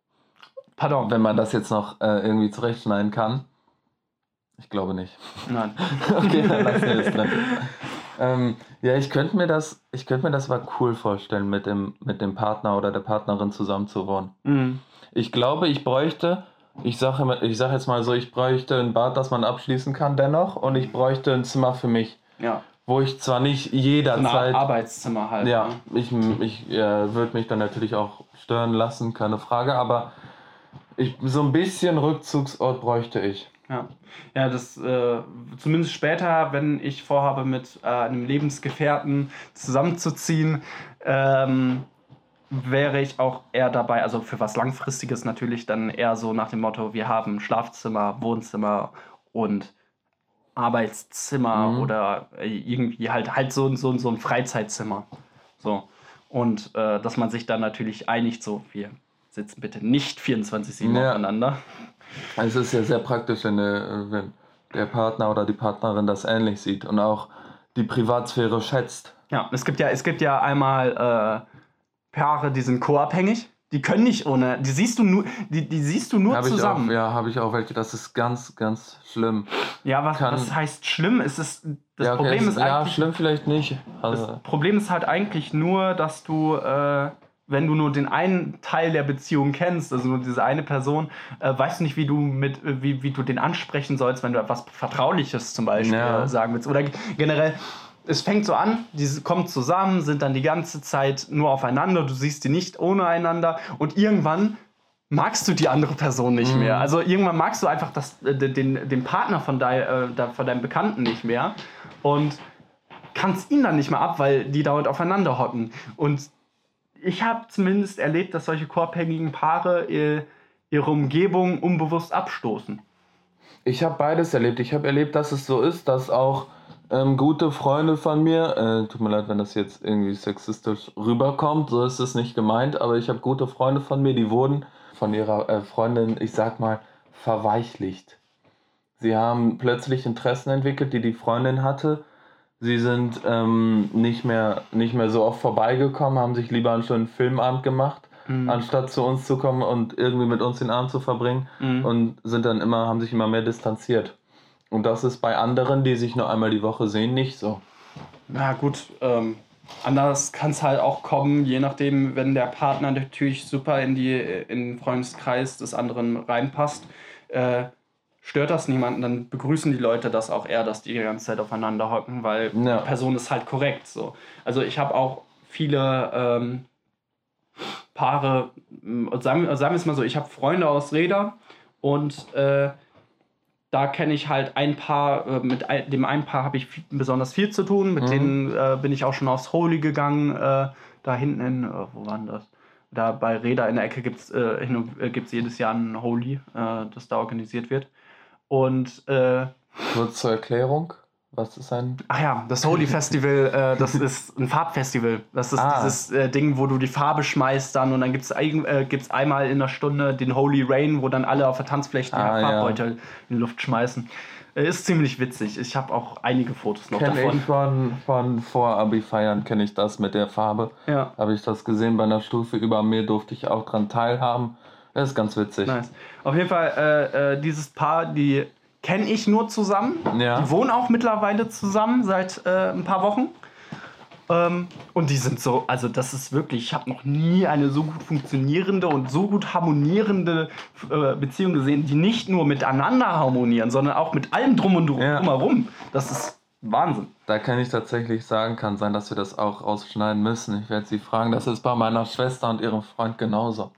Pardon. Wenn man das jetzt noch äh, irgendwie zurechtschneiden kann. Ich glaube nicht. Nein. okay, dann lassen wir es drin. Ähm, ja, ich könnte mir das, ich könnte mir das mal cool vorstellen, mit dem, mit dem Partner oder der Partnerin zusammen zu wohnen. Mhm. Ich glaube, ich bräuchte, ich sage ich sag jetzt mal so, ich bräuchte ein Bad, das man abschließen kann dennoch und ich bräuchte ein Zimmer für mich. Ja wo ich zwar nicht jederzeit. So Arbeitszimmer halt. Ja, ne? ich, ich äh, würde mich dann natürlich auch stören lassen, keine Frage, aber ich, so ein bisschen Rückzugsort bräuchte ich. Ja, ja das äh, zumindest später, wenn ich vorhabe, mit äh, einem Lebensgefährten zusammenzuziehen, ähm, wäre ich auch eher dabei, also für was Langfristiges natürlich, dann eher so nach dem Motto, wir haben Schlafzimmer, Wohnzimmer und Arbeitszimmer mhm. oder irgendwie halt halt so, so, so ein Freizeitzimmer. So. Und äh, dass man sich dann natürlich einigt, so, wir sitzen bitte nicht 24-7 ja. aufeinander. Also es ist ja sehr praktisch, wenn, äh, wenn der Partner oder die Partnerin das ähnlich sieht und auch die Privatsphäre schätzt. Ja, es gibt ja, es gibt ja einmal äh, Paare, die sind co-abhängig. Die können nicht ohne. Die siehst du nur, die, die siehst du nur hab zusammen. Auch, ja, habe ich auch welche. Das ist ganz, ganz schlimm. Ja, was, Kann, was heißt schlimm? Es ist, das ja, okay, Problem ist, ist Ja, schlimm vielleicht nicht. Also. Das Problem ist halt eigentlich nur, dass du, äh, wenn du nur den einen Teil der Beziehung kennst, also nur diese eine Person, äh, weißt du nicht, wie du mit, wie, wie du den ansprechen sollst, wenn du etwas Vertrauliches zum Beispiel ja. sagen willst. Oder generell es fängt so an, die kommen zusammen, sind dann die ganze Zeit nur aufeinander, du siehst die nicht ohne einander und irgendwann magst du die andere Person nicht mhm. mehr. Also irgendwann magst du einfach das, äh, den, den Partner von, dein, äh, von deinem Bekannten nicht mehr und kannst ihn dann nicht mehr ab, weil die dauernd aufeinander hocken. Und ich habe zumindest erlebt, dass solche koabhängigen Paare äh, ihre Umgebung unbewusst abstoßen. Ich habe beides erlebt. Ich habe erlebt, dass es so ist, dass auch ähm, gute Freunde von mir, äh, tut mir leid, wenn das jetzt irgendwie sexistisch rüberkommt, so ist es nicht gemeint, aber ich habe gute Freunde von mir, die wurden von ihrer äh, Freundin, ich sag mal, verweichlicht. Sie haben plötzlich Interessen entwickelt, die die Freundin hatte. Sie sind ähm, nicht, mehr, nicht mehr so oft vorbeigekommen, haben sich lieber einen schönen Filmabend gemacht, mhm. anstatt zu uns zu kommen und irgendwie mit uns den Abend zu verbringen mhm. und sind dann immer, haben sich immer mehr distanziert. Und das ist bei anderen, die sich nur einmal die Woche sehen, nicht so. Na gut, ähm, anders kann es halt auch kommen, je nachdem, wenn der Partner natürlich super in, die, in den Freundeskreis des anderen reinpasst, äh, stört das niemanden, dann begrüßen die Leute das auch eher, dass die die ganze Zeit aufeinander hocken, weil ja. die Person ist halt korrekt. So. Also ich habe auch viele ähm, Paare, sagen, sagen wir es mal so, ich habe Freunde aus Räder und äh, da kenne ich halt ein Paar, äh, mit dem einen Paar habe ich besonders viel zu tun. Mit mhm. denen äh, bin ich auch schon aufs Holy gegangen. Äh, da hinten in, äh, wo war denn das? Da bei Reda in der Ecke gibt es äh, äh, gibt's jedes Jahr ein Holy, das da organisiert wird. Und. Nur zur Erklärung: Was ist ein. Ach ja, das Holy Festival, äh, das ist ein Farbfestival. Das ist ah. dieses äh, Ding, wo du die Farbe schmeißt dann und dann gibt es äh, gibt's einmal in der Stunde den Holy Rain, wo dann alle auf der Tanzfläche die ah, Farbbeutel ja. in die Luft schmeißen. Äh, ist ziemlich witzig. Ich habe auch einige Fotos noch kenn davon. Ich von, von vor Abi-Feiern kenne ich das mit der Farbe. Ja. Habe ich das gesehen bei einer Stufe über mir, durfte ich auch dran teilhaben. Das ist ganz witzig. Nice. Auf jeden Fall, äh, äh, dieses Paar, die kenne ich nur zusammen. Ja. Die wohnen auch mittlerweile zusammen seit äh, ein paar Wochen. Ähm, und die sind so, also das ist wirklich, ich habe noch nie eine so gut funktionierende und so gut harmonierende äh, Beziehung gesehen, die nicht nur miteinander harmonieren, sondern auch mit allem drum und drum, ja. drumherum. Das ist Wahnsinn. Da kann ich tatsächlich sagen, kann sein, dass wir das auch rausschneiden müssen. Ich werde sie fragen. Das ist bei meiner Schwester und ihrem Freund genauso.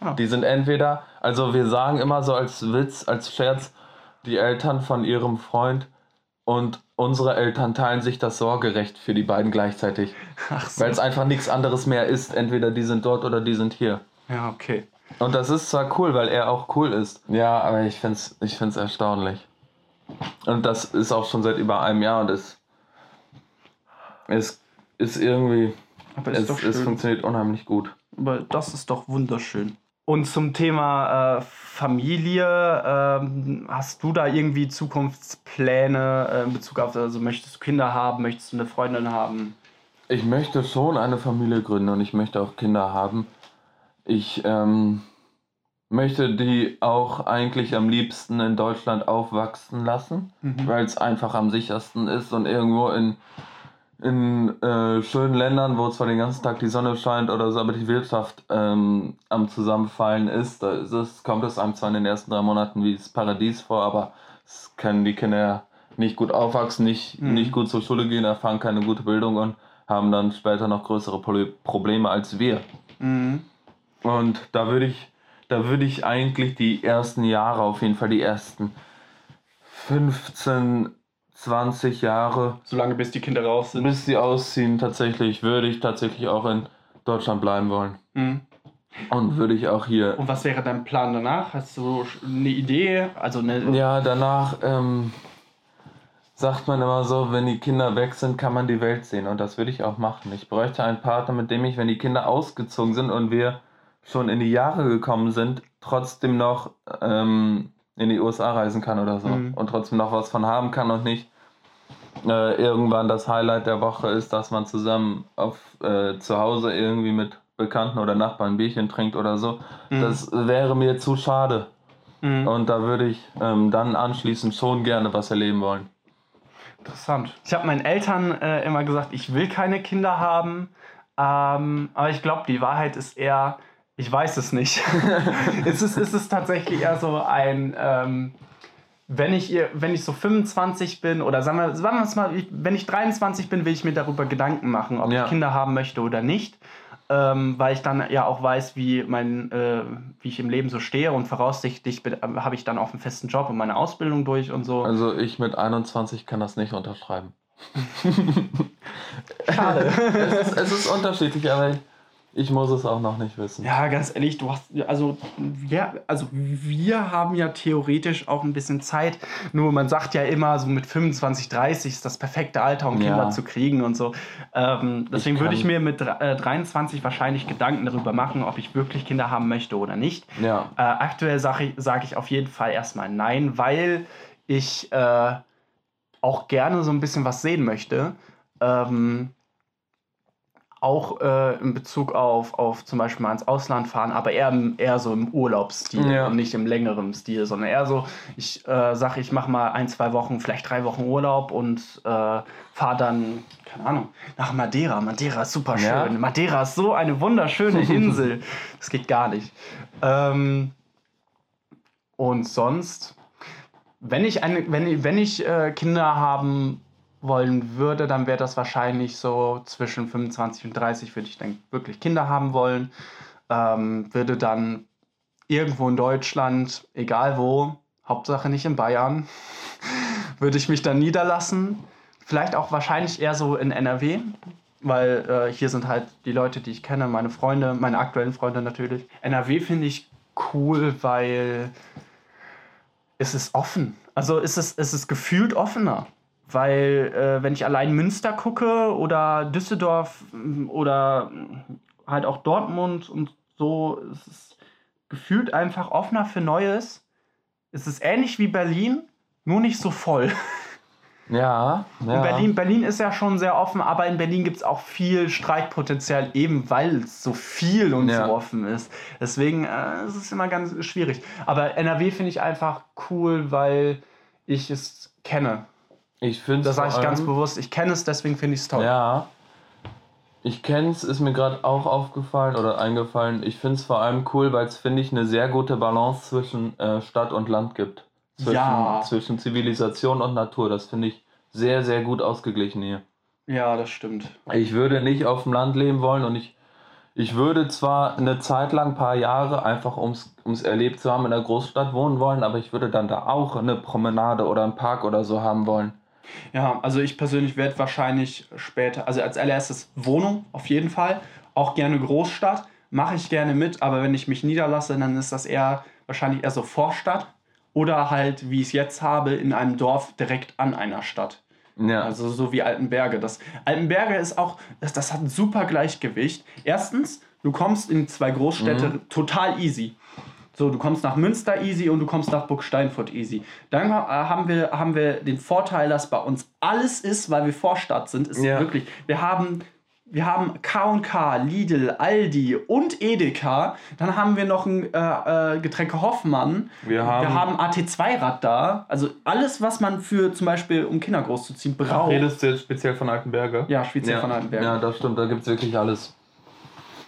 Ah. Die sind entweder, also wir sagen immer so als Witz, als Scherz, die Eltern von ihrem Freund und unsere Eltern teilen sich das Sorgerecht für die beiden gleichzeitig. So. Weil es einfach nichts anderes mehr ist. Entweder die sind dort oder die sind hier. Ja, okay. Und das ist zwar cool, weil er auch cool ist. Ja, aber ich finde es ich find's erstaunlich. Und das ist auch schon seit über einem Jahr und es, es ist irgendwie. Aber ist es, es funktioniert unheimlich gut. Aber das ist doch wunderschön. Und zum Thema äh, Familie, äh, hast du da irgendwie Zukunftspläne äh, in Bezug auf, also möchtest du Kinder haben, möchtest du eine Freundin haben? Ich möchte schon eine Familie gründen und ich möchte auch Kinder haben. Ich ähm, möchte die auch eigentlich am liebsten in Deutschland aufwachsen lassen, mhm. weil es einfach am sichersten ist und irgendwo in in äh, schönen Ländern, wo zwar den ganzen Tag die Sonne scheint oder so, aber die Wirtschaft ähm, am Zusammenfallen ist, da ist es, kommt es einem zwar in den ersten drei Monaten wie das Paradies vor, aber es können die Kinder nicht gut aufwachsen, nicht, mhm. nicht gut zur Schule gehen, erfahren keine gute Bildung und haben dann später noch größere Probleme als wir. Mhm. Und da würde ich, da würde ich eigentlich die ersten Jahre, auf jeden Fall die ersten 15, 20 Jahre. Solange bis die Kinder raus sind. Bis sie ausziehen, tatsächlich, würde ich tatsächlich auch in Deutschland bleiben wollen. Mhm. Und würde ich auch hier. Und was wäre dein Plan danach? Hast du eine Idee? Also eine ja, danach ähm, sagt man immer so, wenn die Kinder weg sind, kann man die Welt sehen. Und das würde ich auch machen. Ich bräuchte einen Partner, mit dem ich, wenn die Kinder ausgezogen sind und wir schon in die Jahre gekommen sind, trotzdem noch ähm, in die USA reisen kann oder so. Mhm. Und trotzdem noch was von haben kann und nicht äh, irgendwann das Highlight der Woche ist, dass man zusammen auf, äh, zu Hause irgendwie mit Bekannten oder Nachbarn ein Bierchen trinkt oder so. Mhm. Das wäre mir zu schade. Mhm. Und da würde ich ähm, dann anschließend schon gerne was erleben wollen. Interessant. Ich habe meinen Eltern äh, immer gesagt, ich will keine Kinder haben. Ähm, aber ich glaube, die Wahrheit ist eher, ich weiß es nicht. es, ist, es ist tatsächlich eher so ein, ähm, wenn ich, wenn ich so 25 bin oder sagen wir, sagen wir es mal, wenn ich 23 bin, will ich mir darüber Gedanken machen, ob ja. ich Kinder haben möchte oder nicht. Ähm, weil ich dann ja auch weiß, wie, mein, äh, wie ich im Leben so stehe und voraussichtlich habe ich dann auch einen festen Job und meine Ausbildung durch und so. Also ich mit 21 kann das nicht unterschreiben. Schade. es, ist, es ist unterschiedlich, aber ich, muss es auch noch nicht wissen. Ja, ganz ehrlich, du hast, also, ja, also wir haben ja theoretisch auch ein bisschen Zeit. Nur man sagt ja immer, so mit 25, 30 ist das perfekte Alter, um Kinder ja. zu kriegen und so. Ähm, deswegen ich würde ich mir mit äh, 23 wahrscheinlich Gedanken darüber machen, ob ich wirklich Kinder haben möchte oder nicht. Ja. Äh, aktuell sage ich, sag ich auf jeden Fall erstmal nein, weil ich äh, auch gerne so ein bisschen was sehen möchte. Ähm, auch äh, in Bezug auf, auf zum Beispiel mal ins Ausland fahren, aber eher, eher so im Urlaubsstil ja. und nicht im längeren Stil, sondern eher so, ich äh, sage, ich mache mal ein, zwei Wochen, vielleicht drei Wochen Urlaub und äh, fahre dann, keine Ahnung, nach Madeira. Madeira ist super schön. Ja. Madeira ist so eine wunderschöne Insel. das geht gar nicht. Ähm, und sonst, wenn ich, eine, wenn, wenn ich äh, Kinder haben wollen würde, dann wäre das wahrscheinlich so zwischen 25 und 30 würde ich dann wirklich Kinder haben wollen. Ähm, würde dann irgendwo in Deutschland, egal wo, Hauptsache nicht in Bayern, würde ich mich dann niederlassen. Vielleicht auch wahrscheinlich eher so in NRW, weil äh, hier sind halt die Leute, die ich kenne, meine Freunde, meine aktuellen Freunde natürlich. NRW finde ich cool, weil es ist offen. Also es ist, es ist gefühlt offener weil äh, wenn ich allein Münster gucke oder Düsseldorf mm, oder halt auch Dortmund und so, es ist gefühlt einfach offener für Neues. Es ist ähnlich wie Berlin, nur nicht so voll. Ja, ja. Berlin, Berlin ist ja schon sehr offen, aber in Berlin gibt es auch viel Streitpotenzial, eben weil es so viel und Ja. so offen ist. Deswegen äh, es ist es immer ganz schwierig. Aber NRW finde ich einfach cool, weil ich es kenne. Ich finde Das sage ich ganz bewusst. Ich kenne es, deswegen finde ich es toll. Ja. Ich kenne es, ist mir gerade auch aufgefallen oder eingefallen. Ich finde es vor allem cool, weil es, finde ich, eine sehr gute Balance zwischen äh, Stadt und Land gibt. Zwischen, Ja. zwischen Zivilisation und Natur. Das finde ich sehr, sehr gut ausgeglichen hier. Ja, das stimmt. Ich würde nicht auf dem Land leben wollen und ich, ich würde zwar eine Zeit lang, ein paar Jahre, einfach ums, ums erlebt zu haben, in der Großstadt wohnen wollen, aber ich würde dann da auch eine Promenade oder einen Park oder so haben wollen. Ja, also ich persönlich werde wahrscheinlich später, also als allererstes Wohnung auf jeden Fall, auch gerne Großstadt, mache ich gerne mit, aber wenn ich mich niederlasse, dann ist das eher wahrscheinlich eher so Vorstadt oder halt, wie ich es jetzt habe, in einem Dorf direkt an einer Stadt. Ja. Also so wie Altenberge. Das Altenberge ist auch, das, das hat ein super Gleichgewicht. Erstens, du kommst in zwei Großstädte total easy. So, du kommst nach Münster easy und du kommst nach Burgsteinfurt easy. Dann äh, haben, wir, haben wir den Vorteil, dass bei uns alles ist, weil wir Vorstadt sind. Ist Ja. wirklich, wir haben, wir haben K&K, Lidl, Aldi und Edeka. Dann haben wir noch ein äh, äh, Getränke Hoffmann. Wir haben- wir haben AT2-Rad da. Also alles, was man für zum Beispiel, um Kinder großzuziehen, braucht. Redest du jetzt speziell von Altenberge? Ja, speziell ja. von Altenberg. Ja, das stimmt, da gibt es wirklich alles.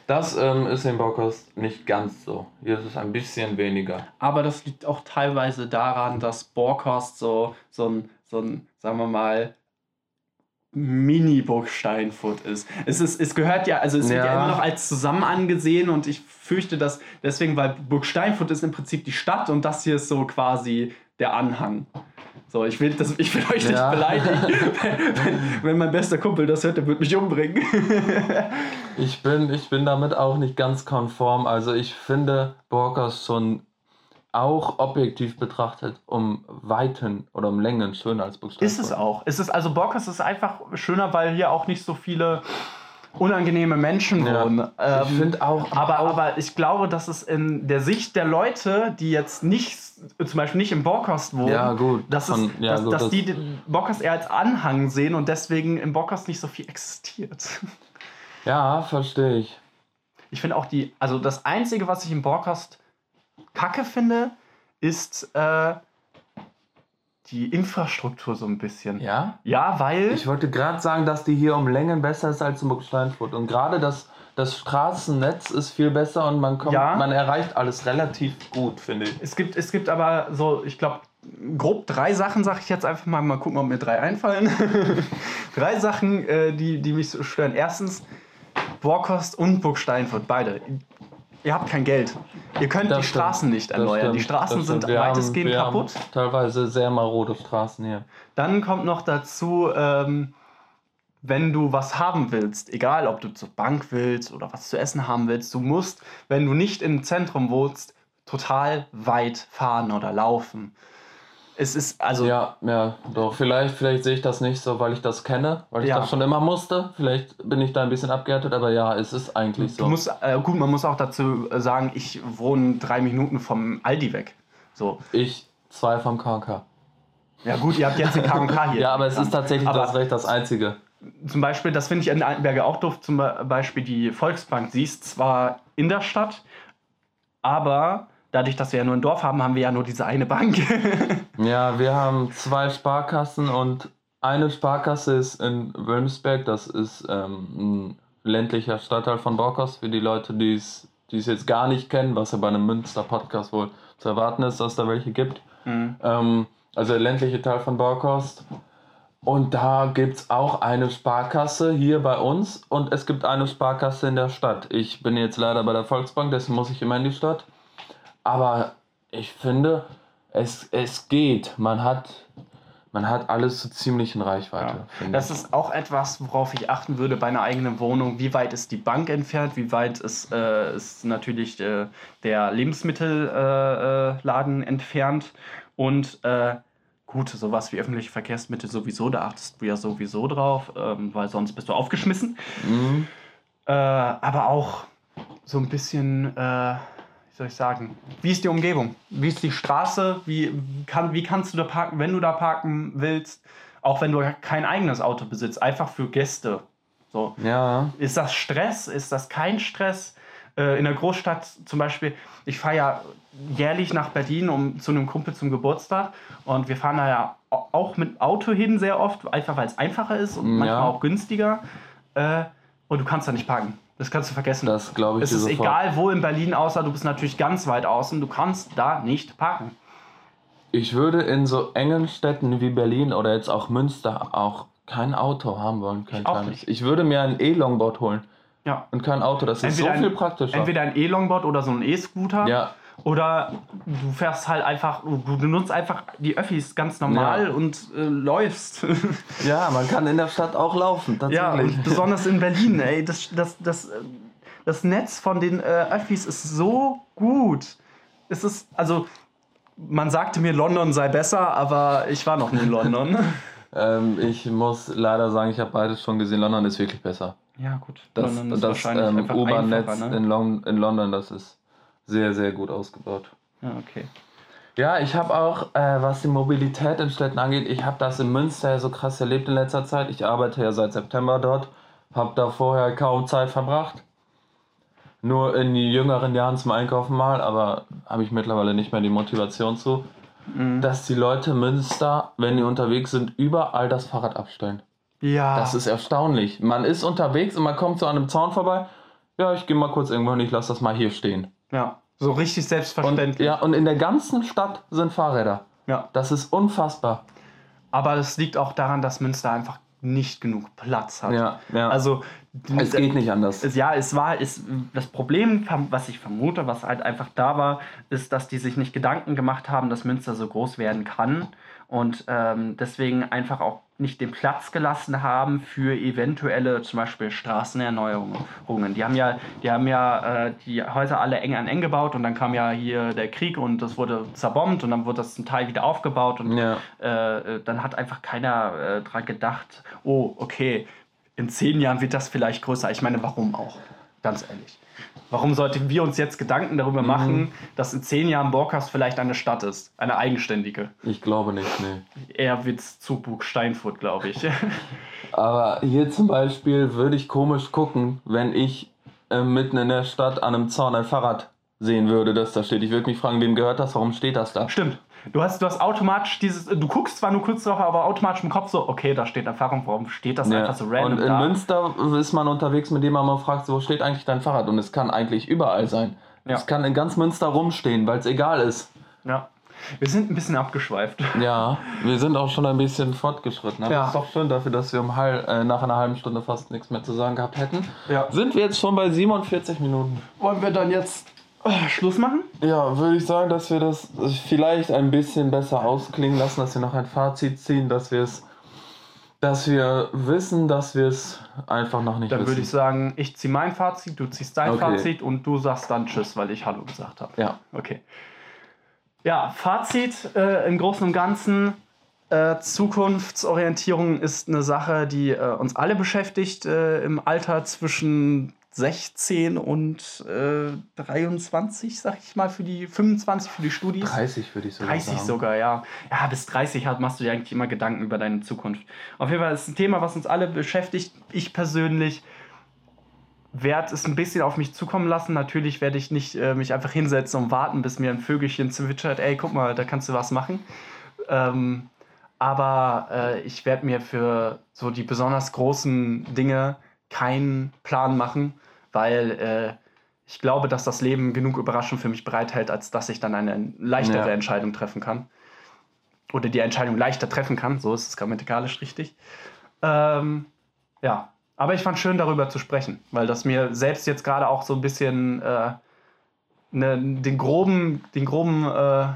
Das ähm, ist in Baukost nicht ganz so. Hier ist es ein bisschen weniger. Aber das liegt auch teilweise daran, dass Borkhorst so, so ein, so ein, sagen wir mal, Mini-Burg Steinfurt ist. Es, ist. es gehört ja, also es wird ja Ja. immer noch als zusammen angesehen und ich fürchte, dass deswegen, weil Burg Steinfurt ist im Prinzip die Stadt und das hier ist so quasi der Anhang. So, ich will, das, ich will euch nicht Ja. beleidigen. wenn, wenn, wenn mein bester Kumpel das hört, der wird mich umbringen. Ich bin, ich bin damit auch nicht ganz konform. Also ich finde Borkers schon auch objektiv betrachtet um Weiten oder um Längen schöner als Burgsteinfurt. Ist es auch. Es ist, also Borkers ist einfach schöner, weil hier auch nicht so viele unangenehme Menschen Ja. wohnen. Ähm, Ich finde auch, aber, auch aber ich glaube, dass es in der Sicht der Leute, die jetzt nicht, zum Beispiel nicht im Borkost wohnen, Ja, gut. dass, Von- es, ja, dass, gut, dass das- die den Borkost eher als Anhang sehen und deswegen im Borkost nicht so viel existiert. ja, verstehe ich. Ich finde auch die, also das Einzige, was ich im Borkost kacke finde, ist äh, die Infrastruktur so ein bisschen. Ja? Ja, weil. Ich wollte gerade sagen, dass die hier um Längen besser ist als in Burgsteinfurt. Und gerade das, das Straßennetz ist viel besser und man kommt, Ja. man erreicht alles relativ gut, finde ich. Es gibt, es gibt aber so, ich glaube, grob drei Sachen, sage ich jetzt einfach mal. Mal gucken, ob mir drei einfallen. drei Sachen, äh, die, die mich so stören. Erstens, Borkost und Burg Steinfurt, beide. Ihr habt kein Geld. Ihr könnt Das die stimmt. Straßen nicht erneuern. die Straßen sind haben- weitestgehend wir kaputt. Haben teilweise sehr marode Straßen hier. Dann kommt noch dazu, ähm, wenn du was haben willst, egal ob du zur Bank willst oder was zu essen haben willst, du musst, wenn du nicht im Zentrum wohnst, total weit fahren oder laufen. Es ist also Ja, ja, doch. Vielleicht, vielleicht sehe ich das nicht so, weil ich das kenne, weil ich Ja. das schon immer musste. Vielleicht bin ich da ein bisschen abgehärtet, aber ja, es ist eigentlich so. Du musst, äh, gut, man muss auch dazu äh, sagen, ich wohne drei Minuten vom Aldi weg. So. ich zwei vom KK. Ja gut, ihr habt jetzt den K&K hier. Ja, aber es ist tatsächlich Aber das Recht das Einzige. zum Beispiel, das finde ich in Altenberge auch doof, zum Beispiel die Volksbank, sie ist zwar in der Stadt, aber dadurch, dass wir ja nur ein Dorf haben, haben wir ja nur diese eine Bank. Ja, wir haben zwei Sparkassen und eine Sparkasse ist in Wilmsberg, das ist ähm, ein ländlicher Stadtteil von Borkos, für die Leute, die es jetzt gar nicht kennen, was ja bei einem Münster-Podcast wohl zu erwarten ist, dass da welche gibt. Mhm. Ähm, also der ländliche Teil von Borkost. Und da gibt es auch eine Sparkasse hier bei uns und es gibt eine Sparkasse in der Stadt. Ich bin jetzt leider bei der Volksbank, deswegen muss ich immer in die Stadt. Aber ich finde, es, es geht. Man hat, man hat alles so ziemlich in Reichweite. Ja. Das ist auch etwas, worauf ich achten würde bei einer eigenen Wohnung. Wie weit ist die Bank entfernt? Wie weit ist, äh, ist natürlich äh, der Lebensmittelladen äh, äh, entfernt? Und äh, gut, sowas wie öffentliche Verkehrsmittel sowieso, da achtest du ja sowieso drauf, ähm, weil sonst bist du aufgeschmissen. Mhm. Äh, aber auch so ein bisschen, soll ich sagen, wie ist die Umgebung? Wie ist die Straße? Wie, kann, wie kannst du da parken, wenn du da parken willst? Auch wenn du kein eigenes Auto besitzt, einfach für Gäste. So. Ja. Ist das Stress? Ist das kein Stress? Äh, in der Großstadt zum Beispiel, ich fahre ja jährlich nach Berlin um, zu einem Kumpel zum Geburtstag und wir fahren da ja au- auch mit Auto hin sehr oft, einfach weil es einfacher ist und Ja. manchmal auch günstiger. Äh, und du kannst da nicht parken. Das kannst du vergessen. Das glaube ich es ist sofort. egal, wo in Berlin, außer du bist natürlich ganz weit außen, du kannst da nicht parken. Ich würde in so engen Städten wie Berlin oder jetzt auch Münster auch kein Auto haben wollen. Kein Ich auch kleines. nicht. Ich würde mir ein E-Longboard holen Ja. und kein Auto. Das ist Entweder so viel ein- praktischer. Entweder ein E-Longboard oder so ein E-Scooter. ja, Oder du fährst halt einfach, du benutzt einfach die Öffis ganz normal Ja. und äh, läufst. ja, man kann in der Stadt auch laufen. ja, und besonders in Berlin, ey, das, das, das, das Netz von den äh, Öffis ist so gut. Es ist, also, man sagte mir, London sei besser, aber ich war noch nie in London. ähm, ich muss leider sagen, ich habe beides schon gesehen. London ist wirklich besser. ja, gut. Das, London ist das wahrscheinlich ähm, U-Bahn-Netz ne? in, Lon in London, das ist sehr, sehr gut ausgebaut. Ja, okay. Ja, ich habe auch, äh, was die Mobilität in Städten angeht, ich habe das in Münster ja so krass erlebt in letzter Zeit. Ich arbeite ja seit September dort, habe da vorher kaum Zeit verbracht. Nur in jüngeren Jahren zum Einkaufen mal, aber habe ich mittlerweile nicht mehr die Motivation zu, Mhm. dass die Leute in Münster, wenn die unterwegs sind, überall das Fahrrad abstellen. Ja. Das ist erstaunlich. Man ist unterwegs und man kommt so an einem Zaun vorbei. Ja, ich gehe mal kurz irgendwo hin, ich lasse das mal hier stehen. Ja. So richtig Und, selbstverständlich. ja, und in der ganzen Stadt sind Fahrräder. ja. Das ist unfassbar. Aber es liegt auch daran, dass Münster einfach nicht genug Platz hat. Ja, ja. Also es geht nicht anders. Es, ja, es war, es, das Problem, was ich vermute, was halt einfach da war, ist, dass die sich nicht Gedanken gemacht haben, dass Münster so groß werden kann und ähm, deswegen einfach auch nicht den Platz gelassen haben für eventuelle zum Beispiel Straßenerneuerungen. Die haben ja, die haben ja äh, die Häuser alle eng an eng gebaut und dann kam ja hier der Krieg und das wurde zerbombt und dann wurde das zum Teil wieder aufgebaut und Ja. äh, dann hat einfach keiner äh, dran gedacht, oh, okay, in zehn Jahren wird das vielleicht größer. Ich meine, warum auch? Ganz ehrlich. Warum sollten wir uns jetzt Gedanken darüber Mhm. machen, dass in zehn Jahren Borkas vielleicht eine Stadt ist? Eine eigenständige. Ich glaube nicht, nee. Eher wird's Zugburg Steinfurt, glaube ich. Aber hier zum Beispiel würde ich komisch gucken, wenn ich äh, mitten in der Stadt an einem Zaun ein Fahrrad sehen würde, das da steht. Ich würde mich fragen, wem gehört das? Warum steht das da? Stimmt. Du hast, du hast automatisch dieses, du guckst zwar nur kurz drauf, aber automatisch im Kopf so, okay, da steht Erfahrung, warum steht das Ja. einfach so random Und in da? Münster ist man unterwegs, mit dem man mal fragt, so, wo steht eigentlich dein Fahrrad? Und es kann eigentlich überall sein. Ja. Es kann in ganz Münster rumstehen, weil es egal ist. Ja. Wir sind ein bisschen abgeschweift. Ja, wir sind auch schon ein bisschen fortgeschritten. Aber Ja. Das ist doch schön dafür, dass wir um halb, äh, nach einer halben Stunde fast nichts mehr zu sagen gehabt hätten. Ja. Sind wir jetzt schon bei 47 Minuten? Wollen wir dann jetzt Schluss machen? Ja, würde ich sagen, dass wir das vielleicht ein bisschen besser ausklingen lassen, dass wir noch ein Fazit ziehen, dass wir es, dass wir wissen, dass wir es einfach noch nicht Dann wissen. würde ich sagen, ich ziehe mein Fazit, du ziehst dein Okay. Fazit und du sagst dann Tschüss, weil ich Hallo gesagt habe. ja, Okay. Ja, Fazit äh, im Großen und Ganzen. Äh, Zukunftsorientierung ist eine Sache, die äh, uns alle beschäftigt äh, im Alter zwischen 16 und äh, 23, sag ich mal, für die 25 für die Studis. 30 würde ich sogar 30 sagen. sogar, ja. Ja, bis 30 hat, machst du dir eigentlich immer Gedanken über deine Zukunft. Auf jeden Fall ist es ein Thema, was uns alle beschäftigt. Ich persönlich werde es ein bisschen auf mich zukommen lassen. Natürlich werde ich nicht äh, mich einfach hinsetzen und warten, bis mir ein Vögelchen zwitschert, ey, guck mal, da kannst du was machen. Ähm, aber äh, ich werde mir für so die besonders großen Dinge keinen Plan machen, weil äh, ich glaube, dass das Leben genug Überraschung für mich bereithält, als dass ich dann eine leichtere Ja. Entscheidung treffen kann. Oder die Entscheidung leichter treffen kann, so ist es grammatikalisch richtig. Ähm, ja, aber ich fand schön, darüber zu sprechen, weil das mir selbst jetzt gerade auch so ein bisschen äh, ne, den groben, den groben äh,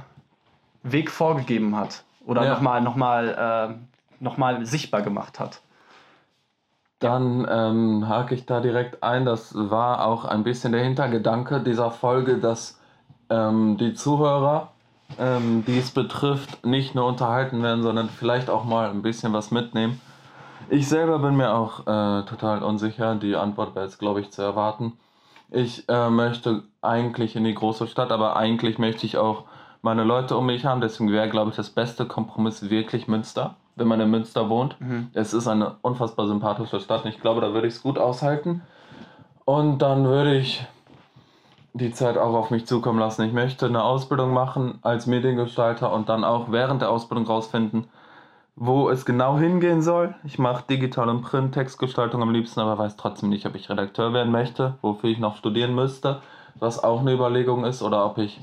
Weg vorgegeben hat. Oder Ja. nochmal noch mal, äh, noch mal sichtbar gemacht hat. Dann ähm, hake ich da direkt ein. Das war auch ein bisschen der Hintergedanke dieser Folge, dass ähm, die Zuhörer ähm, die es betrifft, nicht nur unterhalten werden, sondern vielleicht auch mal ein bisschen was mitnehmen. Ich selber bin mir auch äh, total unsicher. Die Antwort wäre jetzt, glaube ich, zu erwarten. Ich äh, möchte eigentlich in die große Stadt, aber eigentlich möchte ich auch meine Leute um mich haben. Deswegen wäre, glaube ich, das beste Kompromiss wirklich Münster, wenn man in Münster wohnt. Mhm. Es ist eine unfassbar sympathische Stadt und ich glaube, da würde ich es gut aushalten. Und dann würde ich die Zeit auch auf mich zukommen lassen. Ich möchte eine Ausbildung machen als Mediengestalter und dann auch während der Ausbildung rausfinden, wo es genau hingehen soll. Ich mache Digital und Print, Textgestaltung am liebsten, aber weiß trotzdem nicht, ob ich Redakteur werden möchte, wofür ich noch studieren müsste, was auch eine Überlegung ist, oder ob ich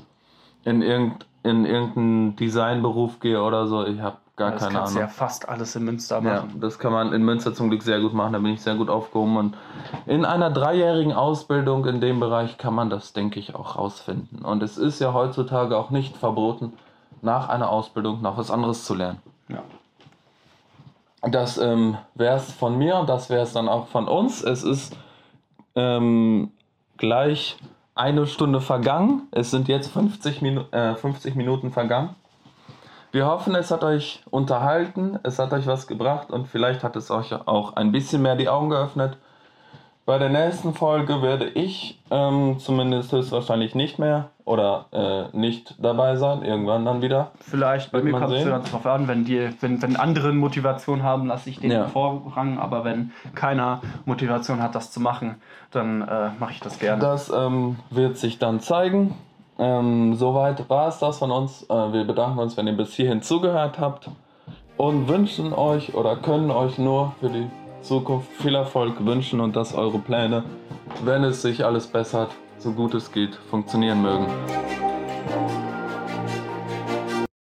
in, irgend, in irgendeinen Designberuf gehe oder so. Ich habe gar das keine Ahnung. Das kannst ja fast alles in Münster machen. Ja, das kann man in Münster zum Glück sehr gut machen, da bin ich sehr gut aufgehoben. Und in einer dreijährigen Ausbildung in dem Bereich kann man das, denke ich, auch rausfinden. Und es ist ja heutzutage auch nicht verboten, nach einer Ausbildung noch was anderes zu lernen. Ja. Das ähm, wäre es von mir und das wäre es dann auch von uns. Es ist ähm, gleich eine Stunde vergangen. Es sind jetzt 50, Minu äh, 50 Minuten vergangen. Wir hoffen, es hat euch unterhalten, es hat euch was gebracht und vielleicht hat es euch auch ein bisschen mehr die Augen geöffnet. Bei der nächsten Folge werde ich ähm, zumindest höchstwahrscheinlich nicht mehr oder äh, nicht dabei sein, irgendwann dann wieder. Vielleicht, bei mir kommt es ganz drauf an, wenn, die, wenn, wenn andere Motivation haben, lasse ich den ja. Vorrang, aber wenn keiner Motivation hat, das zu machen, dann äh, mache ich das gerne. Das ähm, wird sich dann zeigen. Ähm, soweit war es das von uns. Äh, wir bedanken uns, wenn ihr bis hierhin zugehört habt und wünschen euch oder können euch nur für die Zukunft viel Erfolg wünschen und dass eure Pläne, wenn es sich alles bessert, so gut es geht, funktionieren mögen.